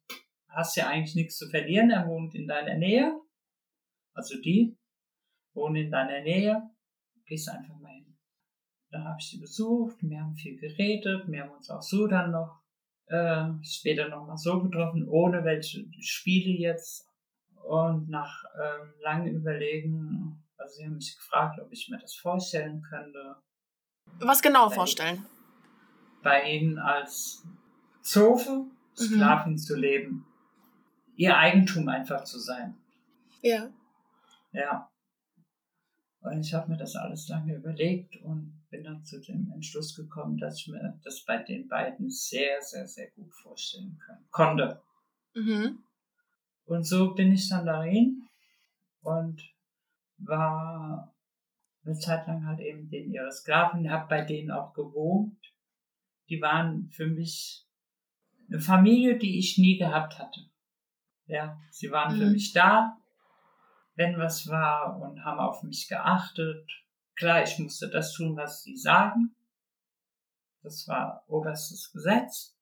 hast ja eigentlich nichts zu verlieren. Er wohnt in deiner Nähe, also die wohnen in deiner Nähe. Gehst einfach mal hin. Da habe ich sie besucht, wir haben viel geredet, wir haben uns auch so dann noch äh, später noch mal so getroffen, ohne welche Spiele jetzt. Und nach ähm, langem Überlegen also sie haben mich gefragt, ob ich mir das vorstellen könnte. Was genau bei, vorstellen? Bei ihnen als Zofe, Sklavin mhm. zu leben. Ihr Eigentum einfach zu sein. Ja. Ja. Und ich habe mir das alles lange überlegt und bin dann zu dem Entschluss gekommen, dass ich mir das bei den beiden sehr, sehr, sehr gut vorstellen kann. konnte. Mhm. Und so bin ich dann dahin und war eine Zeit lang halt eben den ihre Sklaven, habe bei denen auch gewohnt. Die waren für mich eine Familie, die ich nie gehabt hatte. Ja, sie waren mhm. für mich da, wenn was war und haben auf mich geachtet. Klar, ich musste das tun, was sie sagen. Das war oberstes Gesetz.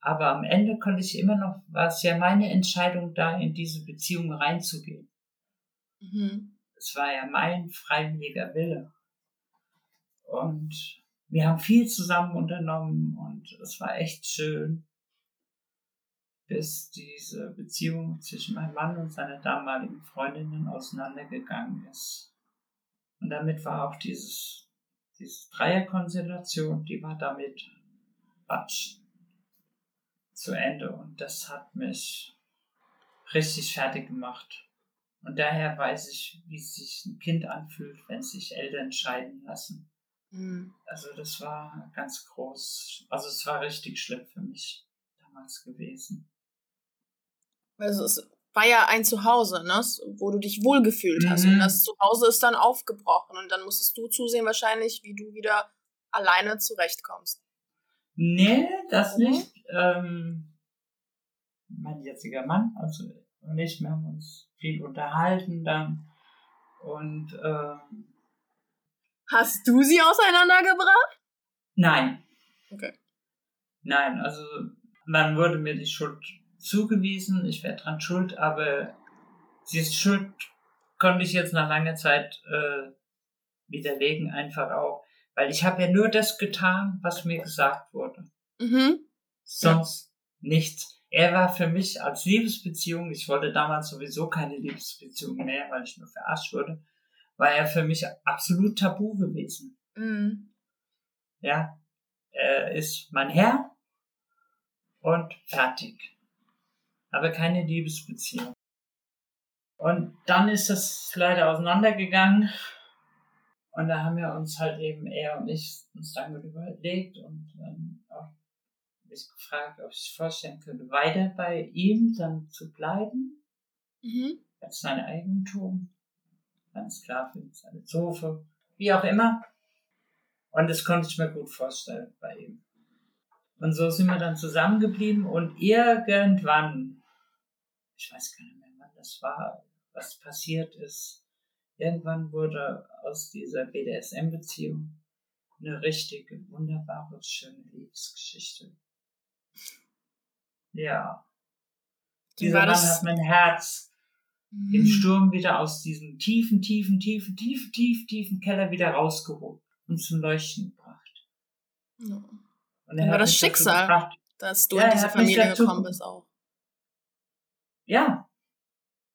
Aber am Ende konnte ich immer noch, war es ja meine Entscheidung, da in diese Beziehung reinzugehen. Mhm es war ja mein freiwilliger Wille. Und wir haben viel zusammen unternommen und es war echt schön, bis diese Beziehung zwischen meinem Mann und seiner damaligen Freundinnen auseinandergegangen ist. Und damit war auch dieses, diese Dreierkonstellation, die war damit Batsch zu Ende. Und das hat mich richtig fertig gemacht. Und daher weiß ich, wie sich ein Kind anfühlt, wenn sich Eltern scheiden lassen. Mhm. Also das war ganz groß. Also es war richtig schlimm für mich damals gewesen. Also es war ja ein Zuhause, ne? wo du dich wohlgefühlt mhm. hast. Und das Zuhause ist dann aufgebrochen. Und dann musstest du zusehen wahrscheinlich, wie du wieder alleine zurechtkommst. Nee, das mhm. nicht. Ähm, mein jetziger Mann, also und ich, wir haben uns viel unterhalten dann. Und ähm, Hast du sie auseinandergebracht? Nein. Okay. Nein, also man wurde mir die Schuld zugewiesen, ich wäre dran schuld, aber sie ist schuld, konnte ich jetzt nach langer Zeit äh, widerlegen, einfach auch, weil ich habe ja nur das getan, was mir gesagt wurde. Mhm. Sonst ja. nichts er war für mich als Liebesbeziehung, ich wollte damals sowieso keine Liebesbeziehung mehr, weil ich nur verarscht wurde, war er für mich absolut tabu gewesen. Mhm. Ja, er ist mein Herr und fertig. Aber keine Liebesbeziehung. Und dann ist das leider auseinandergegangen. Und da haben wir uns halt eben, er und ich, uns dann überlegt und ähm, auch mich gefragt, ob ich vorstellen könnte, weiter bei ihm dann zu bleiben. Mhm. Als sein Eigentum. Seine Sklavin, seine Zofe, wie auch immer. Und das konnte ich mir gut vorstellen bei ihm. Und so sind wir dann zusammengeblieben und irgendwann, ich weiß gar nicht mehr, wann das war, was passiert ist, irgendwann wurde aus dieser BDSM-Beziehung eine richtige, wunderbare, schöne Liebesgeschichte. Ja. Dieser Mann hat mein Herz mhm. im Sturm wieder aus diesem tiefen, tiefen, tiefen, tiefen, tiefen, tiefen Keller wieder rausgeholt und zum Leuchten gebracht. Ja. Und er war das Schicksal, dass du ja, in diese Familie gekommen bist auch. Ja.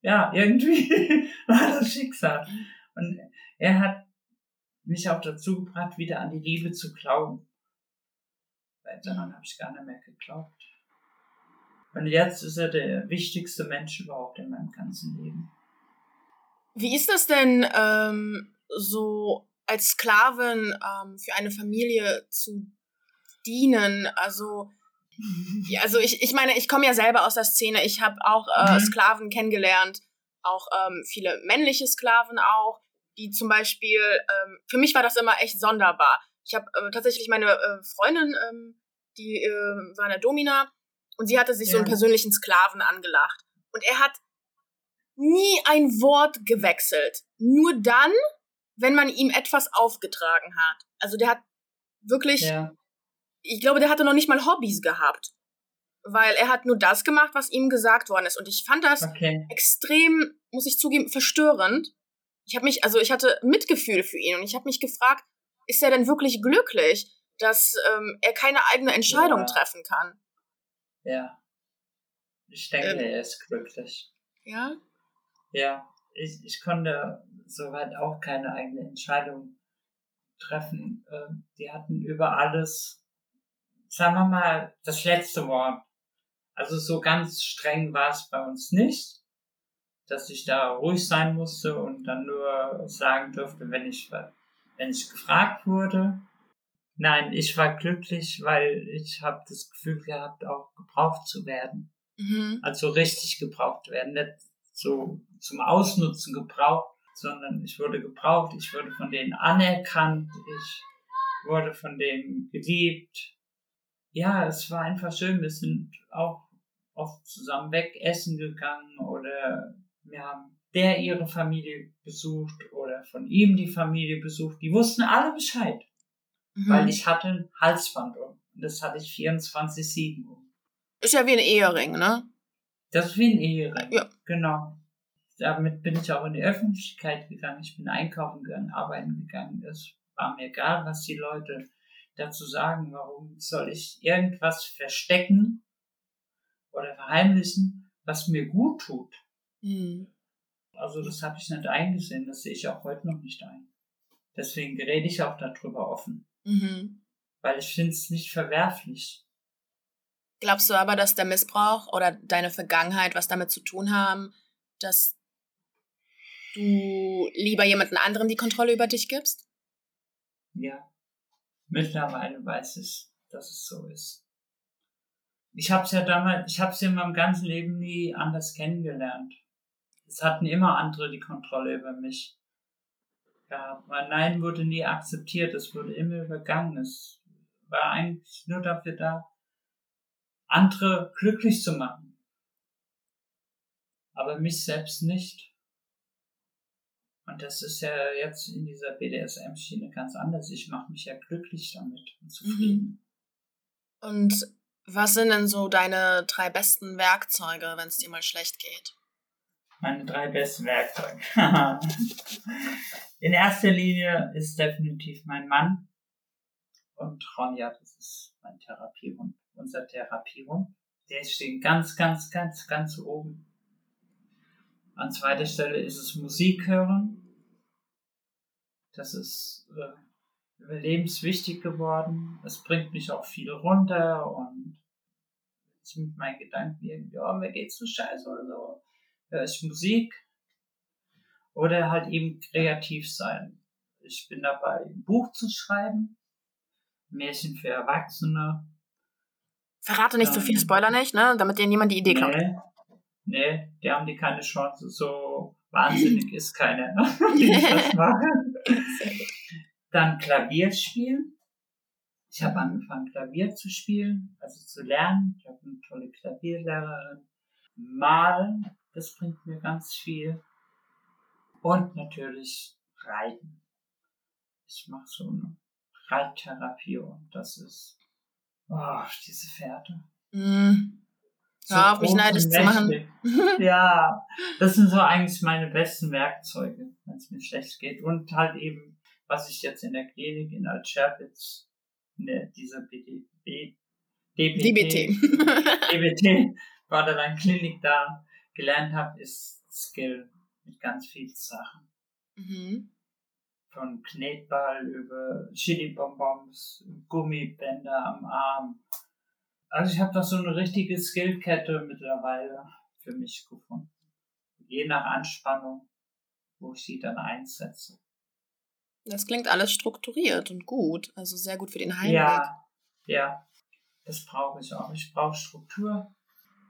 Ja, irgendwie war das Schicksal. Und er hat mich auch dazu gebracht, wieder an die Liebe zu glauben. Weil daran habe ich gar nicht mehr geglaubt. Und jetzt ist er der wichtigste Mensch überhaupt in meinem ganzen Leben. Wie ist das denn, ähm, so als Sklavin ähm, für eine Familie zu dienen? Also, ja, also ich, ich meine, ich komme ja selber aus der Szene. Ich habe auch äh, mhm. Sklaven kennengelernt, auch ähm, viele männliche Sklaven auch, die zum Beispiel, ähm, für mich war das immer echt sonderbar. Ich habe äh, tatsächlich meine äh, Freundin, ähm, die äh, war eine Domina, und sie hatte sich ja. so einen persönlichen Sklaven angelacht. Und er hat nie ein Wort gewechselt. Nur dann, wenn man ihm etwas aufgetragen hat. Also der hat wirklich, ja. ich glaube, der hatte noch nicht mal Hobbys gehabt. Weil er hat nur das gemacht, was ihm gesagt worden ist. Und ich fand das okay. extrem, muss ich zugeben, verstörend. Ich habe mich, also ich hatte Mitgefühl für ihn und ich habe mich gefragt, ist er denn wirklich glücklich, dass ähm, er keine eigene Entscheidung ja. treffen kann? Ja. Ich denke, ähm, er ist glücklich. Ja? Ja, ich, ich konnte soweit auch keine eigene Entscheidung treffen. Ähm, die hatten über alles, sagen wir mal, das letzte Wort. Also so ganz streng war es bei uns nicht, dass ich da ruhig sein musste und dann nur sagen durfte, wenn ich, wenn ich gefragt wurde. Nein, ich war glücklich, weil ich habe das Gefühl gehabt, auch gebraucht zu werden. Mhm. Also richtig gebraucht werden, nicht so zum Ausnutzen gebraucht, sondern ich wurde gebraucht, ich wurde von denen anerkannt, ich wurde von denen geliebt. Ja, es war einfach schön. Wir sind auch oft zusammen weg essen gegangen oder wir haben der ihre Familie besucht oder von ihm die Familie besucht. Die wussten alle Bescheid, mhm. weil ich hatte ein Halsband um. Und das hatte ich 24-7 um. Ist ja wie ein Ehering, ne? Das ist wie ein Ehering. Ja. Genau. Damit bin ich auch in die Öffentlichkeit gegangen. Ich bin einkaufen gegangen, arbeiten gegangen. Es war mir egal, was die Leute dazu sagen. Warum soll ich irgendwas verstecken oder verheimlichen, was mir gut tut? Mhm. Also das habe ich nicht eingesehen. Das sehe ich auch heute noch nicht ein. Deswegen rede ich auch darüber offen. Mhm. Weil ich finde es nicht verwerflich. Glaubst du aber, dass der Missbrauch oder deine Vergangenheit was damit zu tun haben, dass du lieber jemanden anderen die Kontrolle über dich gibst? Ja. Mittlerweile weiß ich, dass es so ist. Ich habe es ja damals, ich habe es in meinem ganzen Leben nie anders kennengelernt. Es hatten immer andere die Kontrolle über mich. Ja, mein Nein wurde nie akzeptiert, es wurde immer übergangen. Es war eigentlich nur dafür da, andere glücklich zu machen. Aber mich selbst nicht. Und das ist ja jetzt in dieser BDSM-Schiene ganz anders. Ich mache mich ja glücklich damit und zufrieden. Mhm. Und was sind denn so deine drei besten Werkzeuge, wenn es dir mal schlecht geht? Meine drei besten Werkzeuge. in erster Linie ist definitiv mein Mann und Ronja, das ist mein Therapiehund unser Therapiehund. Der steht ganz, ganz, ganz, ganz oben. An zweiter Stelle ist es Musik hören. Das ist äh, überlebenswichtig geworden. Es bringt mich auch viel runter und ich mit meinen Gedanken irgendwie, oh, mir geht's so scheiße oder so, höre ich Musik. Oder halt eben kreativ sein. Ich bin dabei, ein Buch zu schreiben. Märchen für Erwachsene. Verrate nicht zu so viel, Spoiler nicht, ne? Damit dir niemand die Idee klaut. Nee, nee, die haben die keine Chance. So wahnsinnig ist keiner, die das machen. Dann Klavier spielen. Ich habe angefangen, Klavier zu spielen, also zu lernen. Ich habe eine tolle Klavierlehrerin. Malen, das bringt mir ganz viel. Und natürlich Reiten. Ich mache so eine Reittherapie und das ist Oh, diese Pferde. Mm. So ja, auf mich neidisch zu machen. ja, das sind so eigentlich meine besten Werkzeuge, wenn es mir schlecht geht. Und halt eben, was ich jetzt in der Klinik in Altscherbitz, in der, dieser BD, B, DBT, DBT, DBT, Borderline Klinik da gelernt habe, ist Skill mit ganz vielen Sachen. Mhm von Knetball über Chili-Bonbons, Gummibänder am Arm. Also ich habe da so eine richtige Skillkette mittlerweile für mich gefunden. Je nach Anspannung, wo ich sie dann einsetze. Das klingt alles strukturiert und gut, also sehr gut für den Heimweg. Ja, ja, das brauche ich auch. Ich brauche Struktur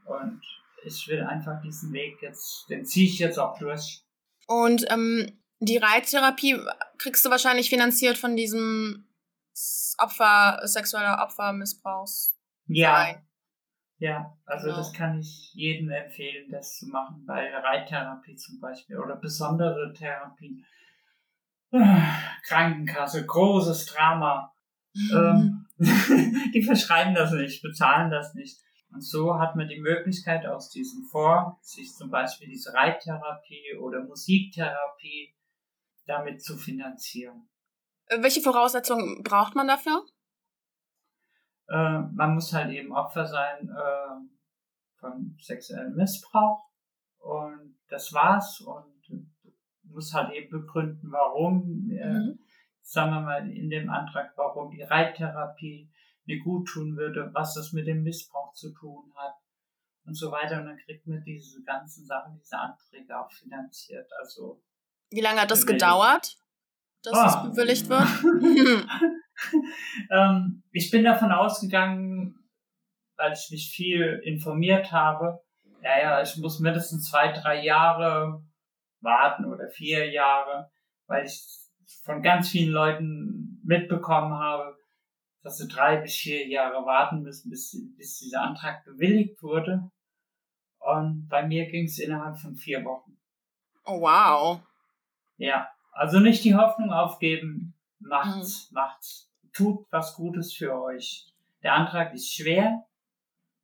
und ich will einfach diesen Weg jetzt, den ziehe ich jetzt auch durch. Und ähm, die Reittherapie kriegst du wahrscheinlich finanziert von diesem Opfer, sexueller Opfermissbrauchs. Ja. Ja, also genau. das kann ich jedem empfehlen, das zu machen, bei Reittherapie zum Beispiel oder besondere Therapien. Krankenkasse, großes Drama. Ähm, die verschreiben das nicht, bezahlen das nicht. Und so hat man die Möglichkeit aus diesem Fonds, sich zum Beispiel diese Reittherapie oder Musiktherapie damit zu finanzieren. Äh, welche Voraussetzungen braucht man dafür? Äh, man muss halt eben Opfer sein äh, von sexuellem Missbrauch und das war's und muss halt eben begründen, warum, äh, mhm. sagen wir mal in dem Antrag, warum die Reittherapie mir gut tun würde, was das mit dem Missbrauch zu tun hat und so weiter. Und dann kriegt man diese ganzen Sachen, diese Anträge auch finanziert. Also wie lange hat das gedauert, dass oh. es bewilligt wird? ähm, ich bin davon ausgegangen, weil ich mich viel informiert habe. Ja, ja, ich muss mindestens zwei, drei Jahre warten oder vier Jahre, weil ich von ganz vielen Leuten mitbekommen habe, dass sie drei bis vier Jahre warten müssen, bis, bis dieser Antrag bewilligt wurde. Und bei mir ging es innerhalb von vier Wochen. Oh, wow. Ja, also nicht die Hoffnung aufgeben, macht's, mhm. macht's. Tut was Gutes für euch. Der Antrag ist schwer,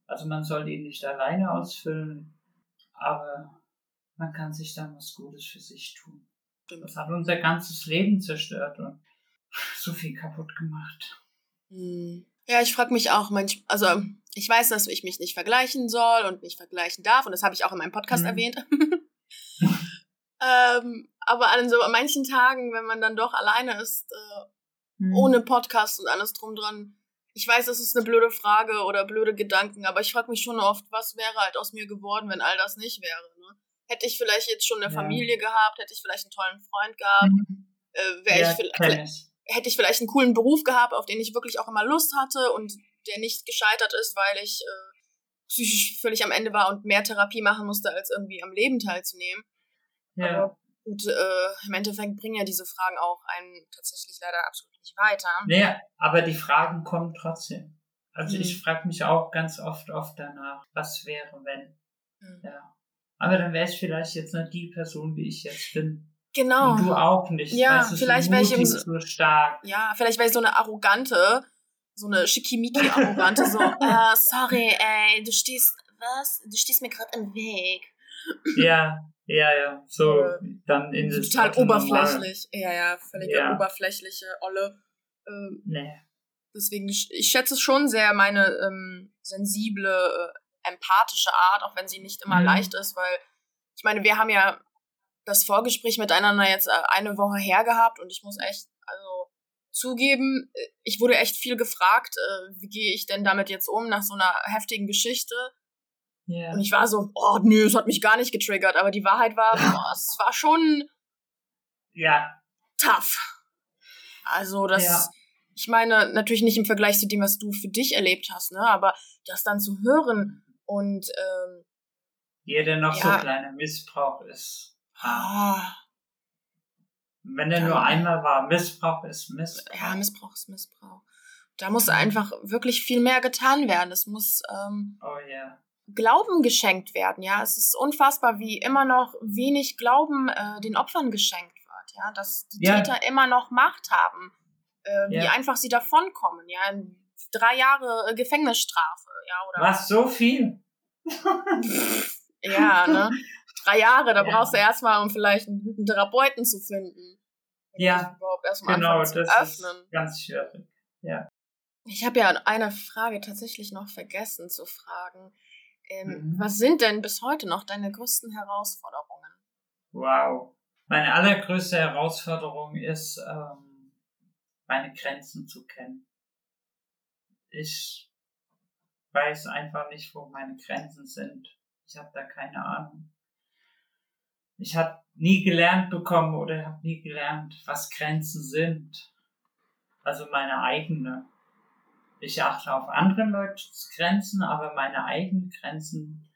also man soll ihn nicht alleine ausfüllen, aber man kann sich dann was Gutes für sich tun. Das hat unser ganzes Leben zerstört und so viel kaputt gemacht. Hm. Ja, ich frage mich auch manchmal, also ich weiß, dass ich mich nicht vergleichen soll und nicht vergleichen darf und das habe ich auch in meinem Podcast mhm. erwähnt. ähm, aber an so manchen Tagen, wenn man dann doch alleine ist, äh, mhm. ohne Podcast und alles drum dran, ich weiß, das ist eine blöde Frage oder blöde Gedanken, aber ich frage mich schon oft, was wäre halt aus mir geworden, wenn all das nicht wäre. Ne? Hätte ich vielleicht jetzt schon eine ja. Familie gehabt, hätte ich vielleicht einen tollen Freund gehabt, mhm. äh, wäre ja, ich vielleicht hätte ich vielleicht einen coolen Beruf gehabt, auf den ich wirklich auch immer Lust hatte und der nicht gescheitert ist, weil ich äh, psychisch völlig am Ende war und mehr Therapie machen musste, als irgendwie am Leben teilzunehmen. Ja. Aber gut, äh, im Endeffekt bringen ja diese Fragen auch einen tatsächlich leider absolut nicht weiter. Naja, aber die Fragen kommen trotzdem. Also mhm. ich frage mich auch ganz oft, oft danach, was wäre, wenn. Mhm. Ja. Aber dann wäre es vielleicht jetzt nicht die Person, wie ich jetzt bin. Genau. Und du auch nicht. Ja, weißt vielleicht wäre ich im, so stark. Ja, vielleicht wäre ich so eine arrogante, so eine schickimicki-arrogante, so, äh, sorry, ey, du stehst, was? Du stehst mir gerade im Weg. Ja, ja, ja, so, äh, dann in das Total oberflächlich. Normal. Ja, ja, völlig ja. oberflächliche Olle. Ähm, nee. Deswegen, ich schätze schon sehr meine ähm, sensible, äh, empathische Art, auch wenn sie nicht immer mhm. leicht ist, weil ich meine, wir haben ja das Vorgespräch miteinander jetzt äh, eine Woche her gehabt und ich muss echt, also zugeben, äh, ich wurde echt viel gefragt, äh, wie gehe ich denn damit jetzt um nach so einer heftigen Geschichte. Yeah. Und ich war so, oh nö, es hat mich gar nicht getriggert, aber die Wahrheit war, boah, es war schon ja. tough. Also das, ja. ich meine, natürlich nicht im Vergleich zu dem, was du für dich erlebt hast, ne, aber das dann zu hören und ähm, jeder noch ja. so kleiner Missbrauch ist Ah. Wenn er nur einmal war, Missbrauch ist Missbrauch. Ja, Missbrauch ist Missbrauch. Da muss einfach wirklich viel mehr getan werden. Es muss ähm, oh, yeah. Glauben geschenkt werden. Ja, es ist unfassbar, wie immer noch wenig Glauben äh, den Opfern geschenkt wird. Ja, dass die yeah. Täter immer noch Macht haben, äh, yeah. wie einfach sie davonkommen. Ja, drei Jahre äh, Gefängnisstrafe. Ja, oder was so viel? ja, ne? drei Jahre, da ja. brauchst du erstmal, um vielleicht einen guten Therapeuten zu finden. Ja, überhaupt erstmal genau, das öffnen. ist ganz schwierig. Ja. Ich habe ja eine Frage tatsächlich noch vergessen zu fragen. Ähm, mhm. Was sind denn bis heute noch deine größten Herausforderungen? Wow. Meine allergrößte Herausforderung ist, ähm, meine Grenzen zu kennen. Ich weiß einfach nicht, wo meine Grenzen sind. Ich habe da keine Ahnung ich habe nie gelernt bekommen oder habe nie gelernt, was Grenzen sind. Also meine eigene. Ich achte auf andere Leutes Grenzen, aber meine eigenen Grenzen,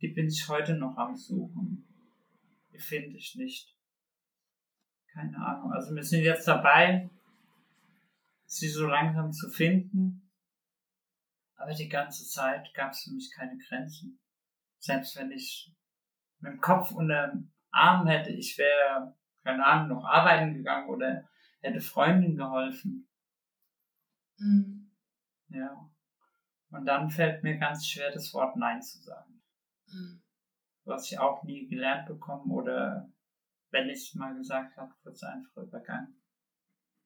die bin ich heute noch am Suchen. Die finde ich nicht. Keine Ahnung. Also wir sind jetzt dabei, sie so langsam zu finden. Aber die ganze Zeit gab es für mich keine Grenzen. Selbst wenn ich mit dem Kopf unter Arm hätte, ich wäre keine Ahnung, noch arbeiten gegangen oder hätte Freundin geholfen. Mhm. Ja. Und dann fällt mir ganz schwer, das Wort Nein zu sagen. Mhm. Was ich auch nie gelernt bekomme oder wenn ich es mal gesagt habe, wird es einfach übergangen.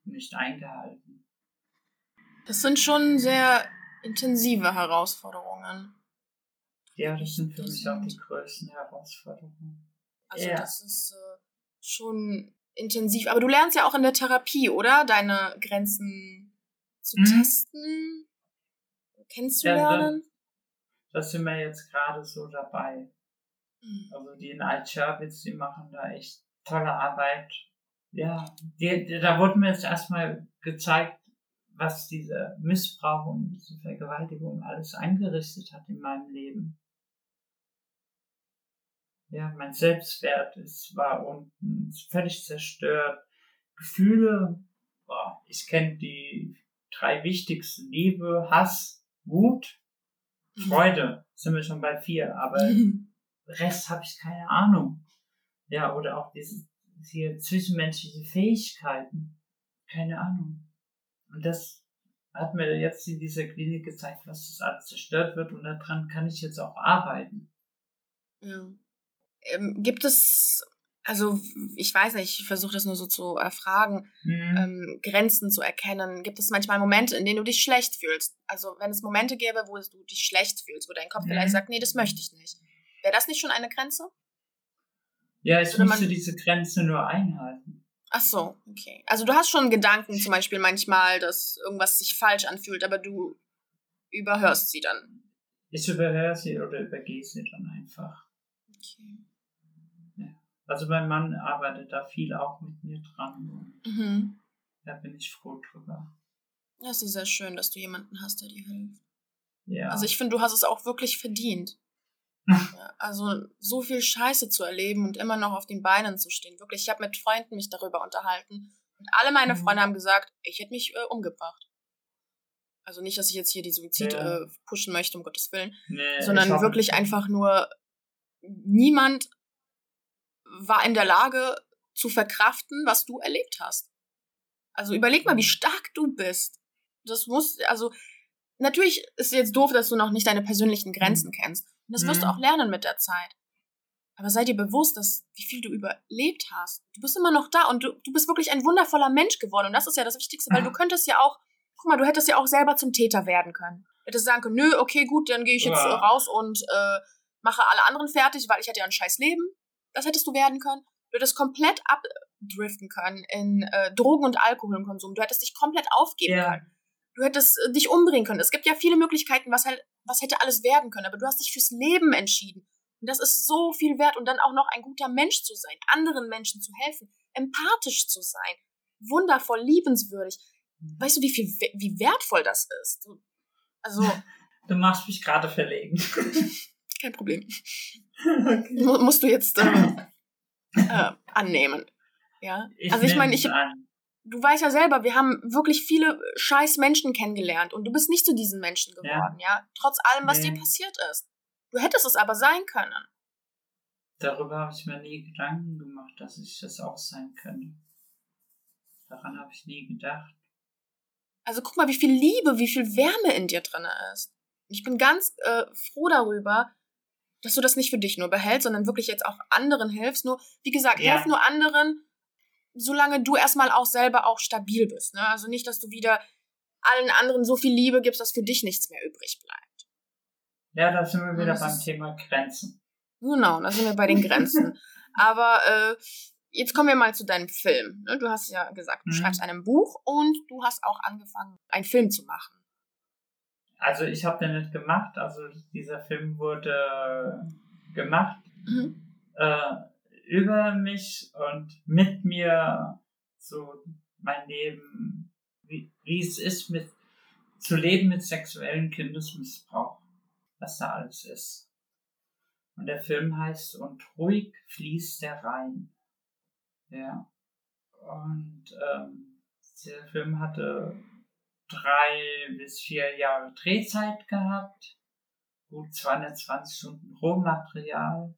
Nicht eingehalten. Das sind schon sehr intensive Herausforderungen. Ja, das sind für mich auch die größten Herausforderungen. Also ja. das ist äh, schon intensiv. Aber du lernst ja auch in der Therapie, oder? Deine Grenzen zu mhm. testen, kennenzulernen. Ja, da, sind wir jetzt gerade so dabei. Mhm. Also die in Altscherbitz, die machen da echt tolle Arbeit. Ja, die, die, da wurde mir jetzt erstmal gezeigt, was dieser Missbrauch und diese Vergewaltigung alles angerichtet hat in meinem Leben. Ja, mein Selbstwert ist, war unten, völlig zerstört. Gefühle, boah, ich kenne die drei wichtigsten Liebe, Hass, Wut, mhm. Freude. Sind wir schon bei vier, aber Rest habe ich keine Ahnung. Ja, oder auch diese hier zwischenmenschliche Fähigkeiten. Keine Ahnung. Und das hat mir jetzt in dieser Klinik gezeigt, was das alles zerstört wird und daran kann ich jetzt auch arbeiten. Ja. Ähm, gibt es, also ich weiß nicht, ich versuche das nur so zu erfragen, mhm. ähm, Grenzen zu erkennen. Gibt es manchmal Momente, in denen du dich schlecht fühlst? Also wenn es Momente gäbe, wo du dich schlecht fühlst, wo dein Kopf mhm. vielleicht sagt, nee, das möchte ich nicht. Wäre das nicht schon eine Grenze? Ja, ich Oder müsste diese Grenze nur einhalten. Ach so, okay. Also du hast schon Gedanken zum Beispiel manchmal, dass irgendwas sich falsch anfühlt, aber du überhörst sie dann. Ich überhöre sie oder übergehe sie dann einfach. Okay. Also mein Mann arbeitet da viel auch mit mir dran. Mhm. Da bin ich froh drüber. Das ist sehr schön, dass du jemanden hast, der dir hilft. Ja. Also ich finde, du hast es auch wirklich verdient. Also so viel Scheiße zu erleben und immer noch auf den Beinen zu stehen. Wirklich, ich habe mit Freunden mich darüber unterhalten und alle meine mhm. Freunde haben gesagt, ich hätte mich äh, umgebracht. Also nicht, dass ich jetzt hier die Suizid ja. äh, pushen möchte, um Gottes Willen, nee, sondern wirklich einfach nur, niemand war in der Lage zu verkraften, was du erlebt hast. Also überleg mal, wie mhm. stark du bist. Das muss, also natürlich ist jetzt doof, dass du noch nicht deine persönlichen Grenzen mhm. kennst. Und das wirst mhm. du auch lernen mit der Zeit. Aber sei dir bewusst, dass wie viel du überlebt hast. Du bist immer noch da und du, du bist wirklich ein wundervoller Mensch geworden. Und das ist ja das Wichtigste, weil du könntest ja auch, guck mal, du hättest ja auch selber zum Täter werden können. Du hättest sagen können, nö, okay, gut, dann gehe ich jetzt ja. raus und äh, mache alle anderen fertig, weil ich hatte ja ein scheiß Leben. Das hättest du werden können. Du hättest komplett abdriften können in äh, Drogen- und Alkoholkonsum. Du hättest dich komplett aufgeben ja. können. Du hättest äh, dich umbringen können. Es gibt ja viele Möglichkeiten, was halt, was hätte alles werden können, aber du hast dich fürs Leben entschieden. Und das ist so viel wert. Und dann auch noch ein guter Mensch zu sein, anderen Menschen zu helfen, empathisch zu sein, wundervoll, liebenswürdig. Mhm. Weißt du, wie viel, wie wertvoll das ist? Also. Du machst mich gerade verlegen. Kein Problem. Okay. Musst du jetzt äh, äh, annehmen. Ja. Ich also ich meine, ich, du weißt ja selber, wir haben wirklich viele scheiß Menschen kennengelernt und du bist nicht zu diesen Menschen geworden, ja, ja? trotz allem, was nee. dir passiert ist. Du hättest es aber sein können. Darüber habe ich mir nie Gedanken gemacht, dass ich das auch sein könnte. Daran habe ich nie gedacht. Also guck mal, wie viel Liebe, wie viel Wärme in dir drin ist. Ich bin ganz äh, froh darüber, dass du das nicht für dich nur behältst, sondern wirklich jetzt auch anderen hilfst. Nur, wie gesagt, ja. hilf nur anderen, solange du erstmal auch selber auch stabil bist. Ne? Also nicht, dass du wieder allen anderen so viel Liebe gibst, dass für dich nichts mehr übrig bleibt. Ja, da sind wir wieder das beim Thema Grenzen. Genau, da sind wir bei den Grenzen. Aber äh, jetzt kommen wir mal zu deinem Film. Ne? Du hast ja gesagt, du mhm. schreibst ein Buch und du hast auch angefangen, einen Film zu machen. Also ich habe den nicht gemacht. Also dieser Film wurde gemacht. Mhm. Äh, über mich und mit mir so mein Leben, wie, wie es ist, mit zu leben mit sexuellem Kindesmissbrauch, was da alles ist. Und der Film heißt Und ruhig fließt der Rhein. Ja. Und ähm, der Film hatte drei bis vier Jahre Drehzeit gehabt, gut 220 Stunden Rohmaterial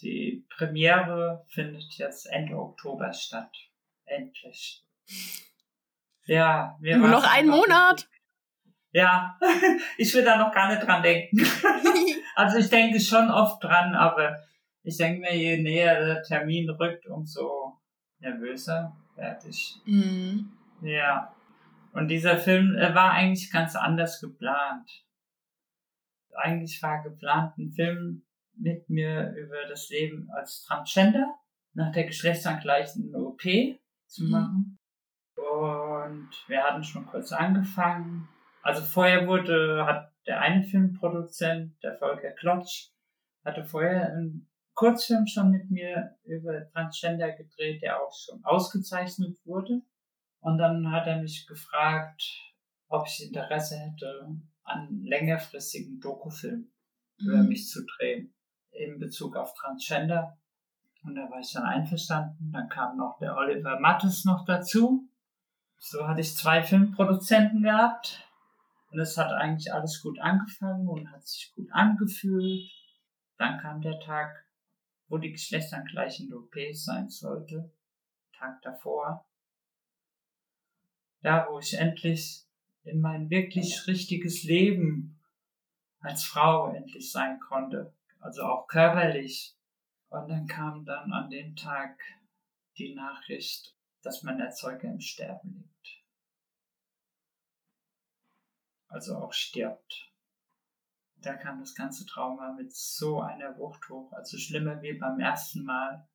Die Premiere findet jetzt Ende Oktober statt. Endlich. Ja, wir Nur noch einen Monat. Ja, ich will da noch gar nicht dran denken. also ich denke schon oft dran, aber ich denke mir, je näher der Termin rückt, umso nervöser werde ich. Mhm. Ja. Und dieser Film er war eigentlich ganz anders geplant. Eigentlich war geplant, einen Film mit mir über das Leben als Transgender nach der geschlechtsangleichenden OP zu mhm. machen. Und wir hatten schon kurz angefangen. Also vorher wurde, hat der eine Filmproduzent, der Volker Klotsch, hatte vorher einen Kurzfilm schon mit mir über Transgender gedreht, der auch schon ausgezeichnet wurde. Und dann hat er mich gefragt, ob ich Interesse hätte, an längerfristigen Dokufilm mhm. über mich zu drehen in Bezug auf Transgender. Und da war ich dann einverstanden. Dann kam noch der Oliver Mattes noch dazu. So hatte ich zwei Filmproduzenten gehabt. Und es hat eigentlich alles gut angefangen und hat sich gut angefühlt. Dann kam der Tag, wo die geschlechtsangleichende OP sein sollte. Tag davor. Da, wo ich endlich in mein wirklich richtiges Leben als Frau endlich sein konnte. Also auch körperlich. Und dann kam dann an dem Tag die Nachricht, dass mein Erzeuger im Sterben liegt. Also auch stirbt. Da kam das ganze Trauma mit so einer Wucht hoch, also schlimmer wie beim ersten Mal.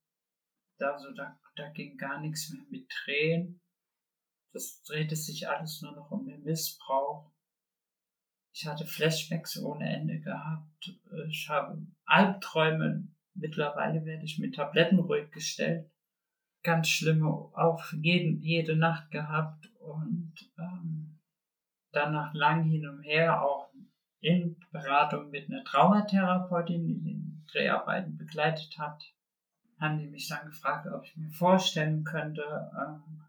Also da, da ging gar nichts mehr mit Tränen. Das drehte sich alles nur noch um den Missbrauch. Ich hatte Flashbacks ohne Ende gehabt. Ich habe Albträume. Mittlerweile werde ich mit Tabletten ruhig gestellt. Ganz schlimme auch jeden, jede Nacht gehabt und ähm, dann nach lang hin und her auch in Beratung mit einer Traumatherapeutin, die den Dreharbeiten begleitet hat, haben die mich dann gefragt, ob ich mir vorstellen könnte, ähm,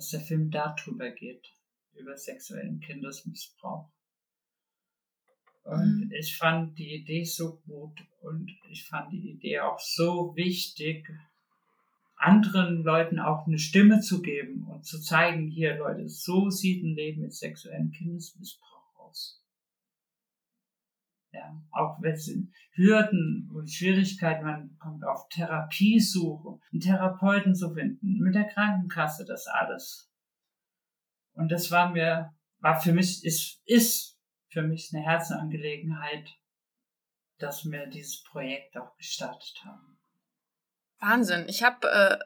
dass der Film darüber geht, über sexuellen Kindesmissbrauch. Und mhm. ich fand die Idee so gut und ich fand die Idee auch so wichtig, anderen Leuten auch eine Stimme zu geben und zu zeigen, hier Leute, so sieht ein Leben mit sexuellem Kindesmissbrauch aus. Ja, auch wenn es Hürden und Schwierigkeiten, man kommt auf Therapiesuche, einen Therapeuten zu finden, mit der Krankenkasse, das alles. Und das war mir, war für mich, ist, ist für mich eine Herzenangelegenheit, dass wir dieses Projekt auch gestartet haben. Wahnsinn. Ich habe äh,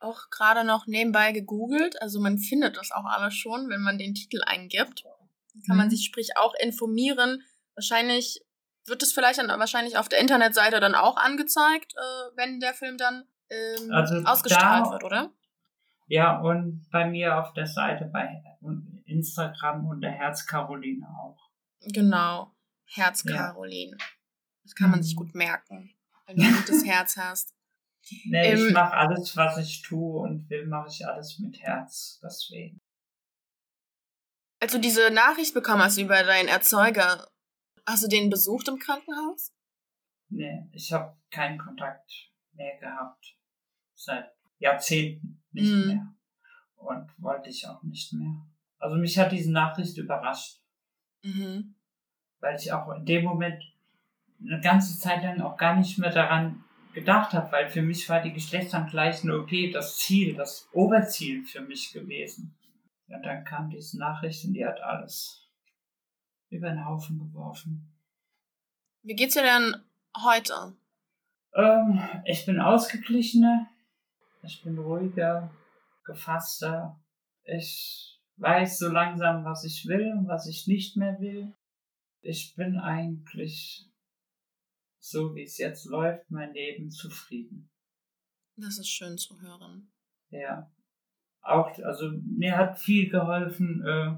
auch gerade noch nebenbei gegoogelt. Also man findet das auch alles schon, wenn man den Titel eingibt. Dann kann mhm. man sich sprich auch informieren. Wahrscheinlich wird es vielleicht dann wahrscheinlich auf der Internetseite dann auch angezeigt, äh, wenn der Film dann ähm, also ausgestrahlt da, wird, oder? Ja, und bei mir auf der Seite bei Instagram unter Herz Caroline auch. Genau, Herz Caroline. Ja. Das kann man sich mhm. gut merken, wenn du ein gutes Herz hast. Nee, ähm, ich mache alles, was ich tue und will, mache ich alles mit Herz. Deswegen. Als du diese Nachricht bekommen hast über deinen Erzeuger, hast du den besucht im Krankenhaus? Nee, ich habe keinen Kontakt mehr gehabt. Seit Jahrzehnten nicht mhm. mehr. Und wollte ich auch nicht mehr. Also mich hat diese Nachricht überrascht. Mhm. Weil ich auch in dem Moment eine ganze Zeit lang auch gar nicht mehr daran gedacht habe, weil für mich war die geschlechtsangleichende OP das Ziel, das Oberziel für mich gewesen. Und dann kam diese Nachricht und die hat alles über den Haufen geworfen. Wie geht's dir denn heute? Ähm, ich bin ausgeglichener, ich bin ruhiger, gefasster. Ich weiß so langsam, was ich will und was ich nicht mehr will. Ich bin eigentlich so wie es jetzt läuft, mein Leben zufrieden. Das ist schön zu hören. Ja. Auch, also mir hat viel geholfen, äh,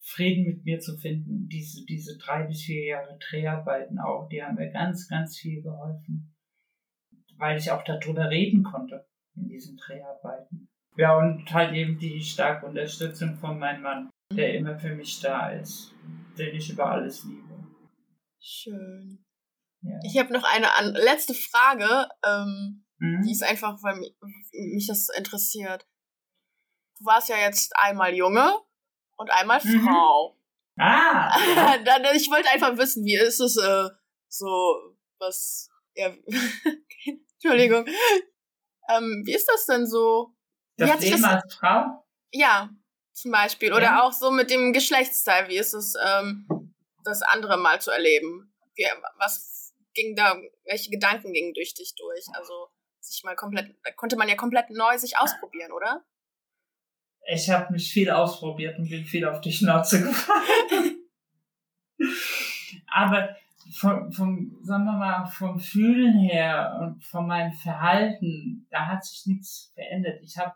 Frieden mit mir zu finden. Diese, diese drei bis vier Jahre Dreharbeiten auch, die haben mir ganz, ganz viel geholfen. Weil ich auch darüber reden konnte in diesen Dreharbeiten. Ja, und halt eben die starke Unterstützung von meinem Mann, der immer für mich da ist, den ich über alles liebe. Schön. Ja. Ich habe noch eine letzte Frage, ähm, mhm. die ist einfach, weil mich, mich, das interessiert. Du warst ja jetzt einmal Junge und einmal mhm. Frau. Ah! ich wollte einfach wissen, wie ist es äh, so, was, ja, Entschuldigung. Ähm, wie ist das denn so? Das Leben das, als Frau? Ja, zum Beispiel. Oder ja. auch so mit dem Geschlechtsteil. Wie ist es, ähm, das andere mal zu erleben? Wie, was ging da, welche Gedanken gingen durch dich durch? Also sich mal komplett, da konnte man ja komplett neu sich ausprobieren, oder? Ich habe mich viel ausprobiert und bin viel auf die Schnauze gefahren. Aber vom, vom, sagen wir mal, vom Fühlen her und von meinem Verhalten, da hat sich nichts verändert. Ich habe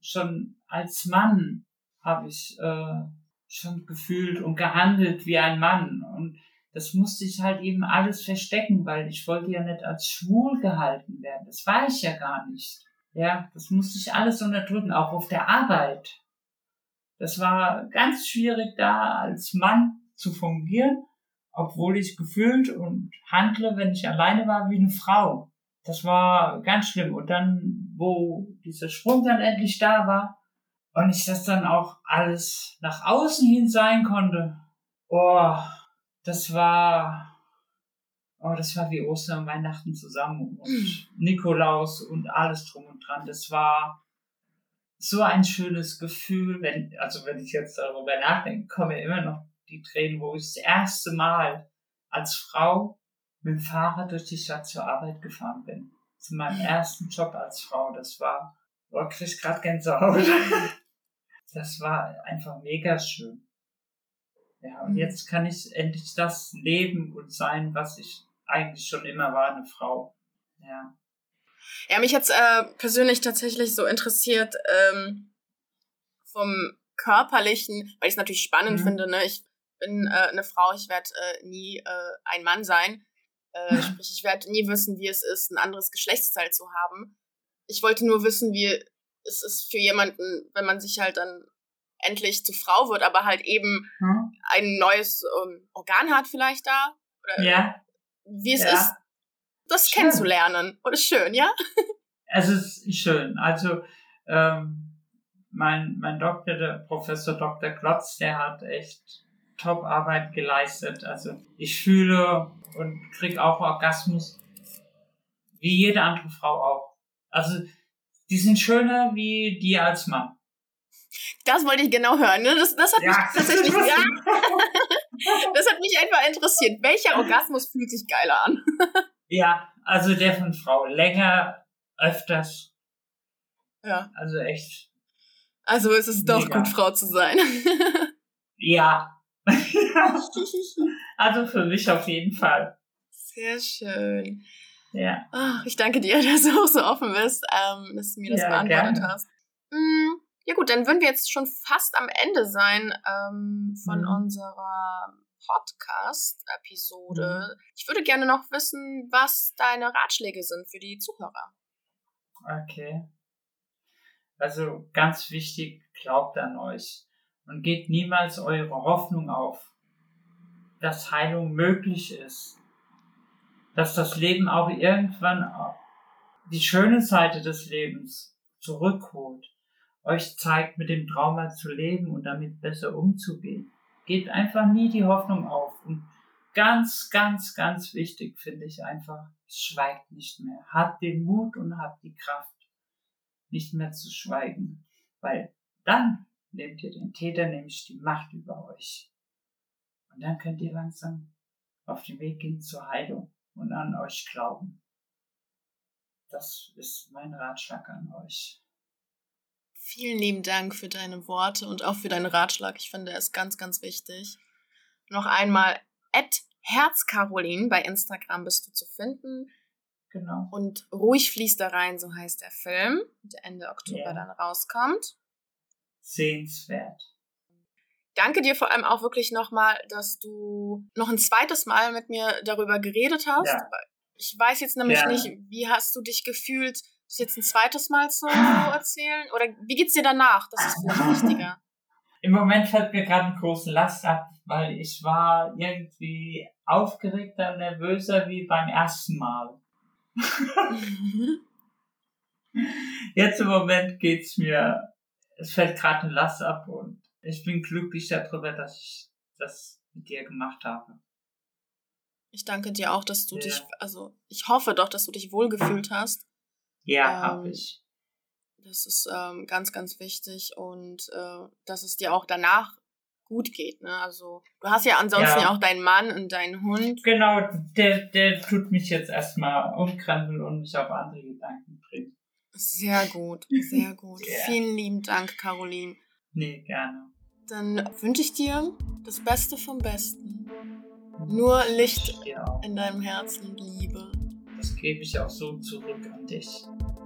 schon als Mann habe ich äh, schon gefühlt und gehandelt wie ein Mann und das musste ich halt eben alles verstecken, weil ich wollte ja nicht als schwul gehalten werden. Das war ich ja gar nicht. Ja, das musste ich alles unterdrücken, auch auf der Arbeit. Das war ganz schwierig da als Mann zu fungieren obwohl ich gefühlt und handle, wenn ich alleine war, wie eine Frau. Das war ganz schlimm. Und dann, wo dieser Sprung dann endlich da war und ich das dann auch alles nach außen hin sein konnte, oh, das war, oh, das war wie Ostern und Weihnachten zusammen und mhm. Nikolaus und alles drum und dran. Das war so ein schönes Gefühl, wenn, also wenn ich jetzt darüber nachdenke, komme immer noch die Tränen, wo ich das erste Mal als Frau mit dem Fahrrad durch die Stadt zur Arbeit gefahren bin. Zu meinem ersten Job als Frau. Das war, boah, krieg ich grad Gänsehaut. Das war einfach mega schön. Ja, und mhm. jetzt kann ich endlich das leben und sein, was ich eigentlich schon immer war, eine Frau. Ja. Ja, mich jetzt äh, persönlich tatsächlich so interessiert ähm, vom körperlichen, weil ich es natürlich spannend mhm. finde. Ne? Ich bin äh, eine Frau, ich werde äh, nie äh, ein Mann sein. Äh, sprich, ich werde nie wissen, wie es ist, ein anderes Geschlechtsteil zu haben. Ich wollte nur wissen, wie es ist für jemanden, wenn man sich halt dann endlich zu Frau wird, aber halt eben hm? ein neues ähm, Organ hat vielleicht da. Oder ja. wie es ja. ist, das schön. kennenzulernen. Und ist schön, ja? Es ist schön. Also ähm, mein, mein Doktor, der Professor Dr. Klotz, der hat echt Top-Arbeit geleistet. Also ich fühle und krieg auch Orgasmus wie jede andere Frau auch. Also die sind schöner wie die als Mann. Das wollte ich genau hören. Ne? Das, das hat ja, mich tatsächlich. Ja, das hat mich einfach interessiert. Welcher Orgasmus fühlt sich geiler an? ja, also der von Frau. Länger, öfters. Ja. Also echt. Also ist es doch gut, Frau zu sein. ja, also für mich auf jeden Fall. Sehr schön. Ja. Oh, ich danke dir, dass du auch so offen bist, ähm, dass du mir das ja, beantwortet gerne. hast. Mm, ja gut, dann würden wir jetzt schon fast am Ende sein ähm, von mhm. unserer Podcast-Episode. Mhm. Ich würde gerne noch wissen, was deine Ratschläge sind für die Zuhörer. Okay. Also ganz wichtig, glaubt an euch und gebt niemals eure Hoffnung auf, dass Heilung möglich ist, dass das Leben auch irgendwann die schöne Seite des Lebens zurückholt, euch zeigt, mit dem Trauma zu leben und damit besser umzugehen. Gebt einfach nie die Hoffnung auf. Und ganz, ganz, ganz wichtig finde ich einfach, schweigt nicht mehr. Habt den Mut und habt die Kraft, nicht mehr zu schweigen. Weil dann nehmt ihr den Täter nämlich die Macht über euch. Und dann könnt ihr langsam auf den Weg gehen zur Heilung und an euch glauben. Das ist mein Ratschlag an euch. Vielen lieben Dank für deine Worte und auch für deinen Ratschlag. Ich finde es ganz, ganz wichtig. Noch einmal, at Herzcarolin bei Instagram bist du zu finden. Genau. Und ruhig fließt da rein, so heißt der Film, der Ende Oktober yeah. dann rauskommt sehenswert. Danke dir vor allem auch wirklich nochmal, dass du noch ein zweites Mal mit mir darüber geredet hast. Ja. Ich weiß jetzt nämlich ja. nicht, wie hast du dich gefühlt, das jetzt ein zweites Mal zu erzählen? Oder wie geht's dir danach? Das ist vielleicht wichtiger. Im Moment fällt mir gerade eine große Last ab, weil ich war irgendwie aufgeregter, nervöser wie beim ersten Mal. Jetzt im Moment geht's mir, es fällt gerade eine Last ab und ich bin glücklich darüber, dass ich das mit dir gemacht habe. Ich danke dir auch, dass du ja. dich, also ich hoffe doch, dass du dich wohlgefühlt hast. Ja, ähm, habe ich. Das ist ähm, ganz, ganz wichtig und äh, dass es dir auch danach gut geht. Ne? Also du hast ja ansonsten ja. auch deinen Mann und deinen Hund. Genau, der, der tut mich jetzt erstmal umkrempeln und mich auf andere Gedanken bringen. Sehr gut, sehr gut. yeah. Vielen lieben Dank, Caroline. Nee, gerne. Dann wünsche ich dir das Beste vom Besten. Nur Licht in deinem Herzen und Liebe. Das gebe ich auch so zurück an dich.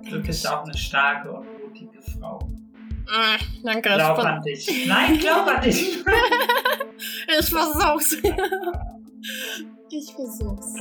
Du bist auch eine starke und mutige Frau. Ah, danke. Glaub an dich. Nein, glaub an dich. ich versuch's. ich versuch's.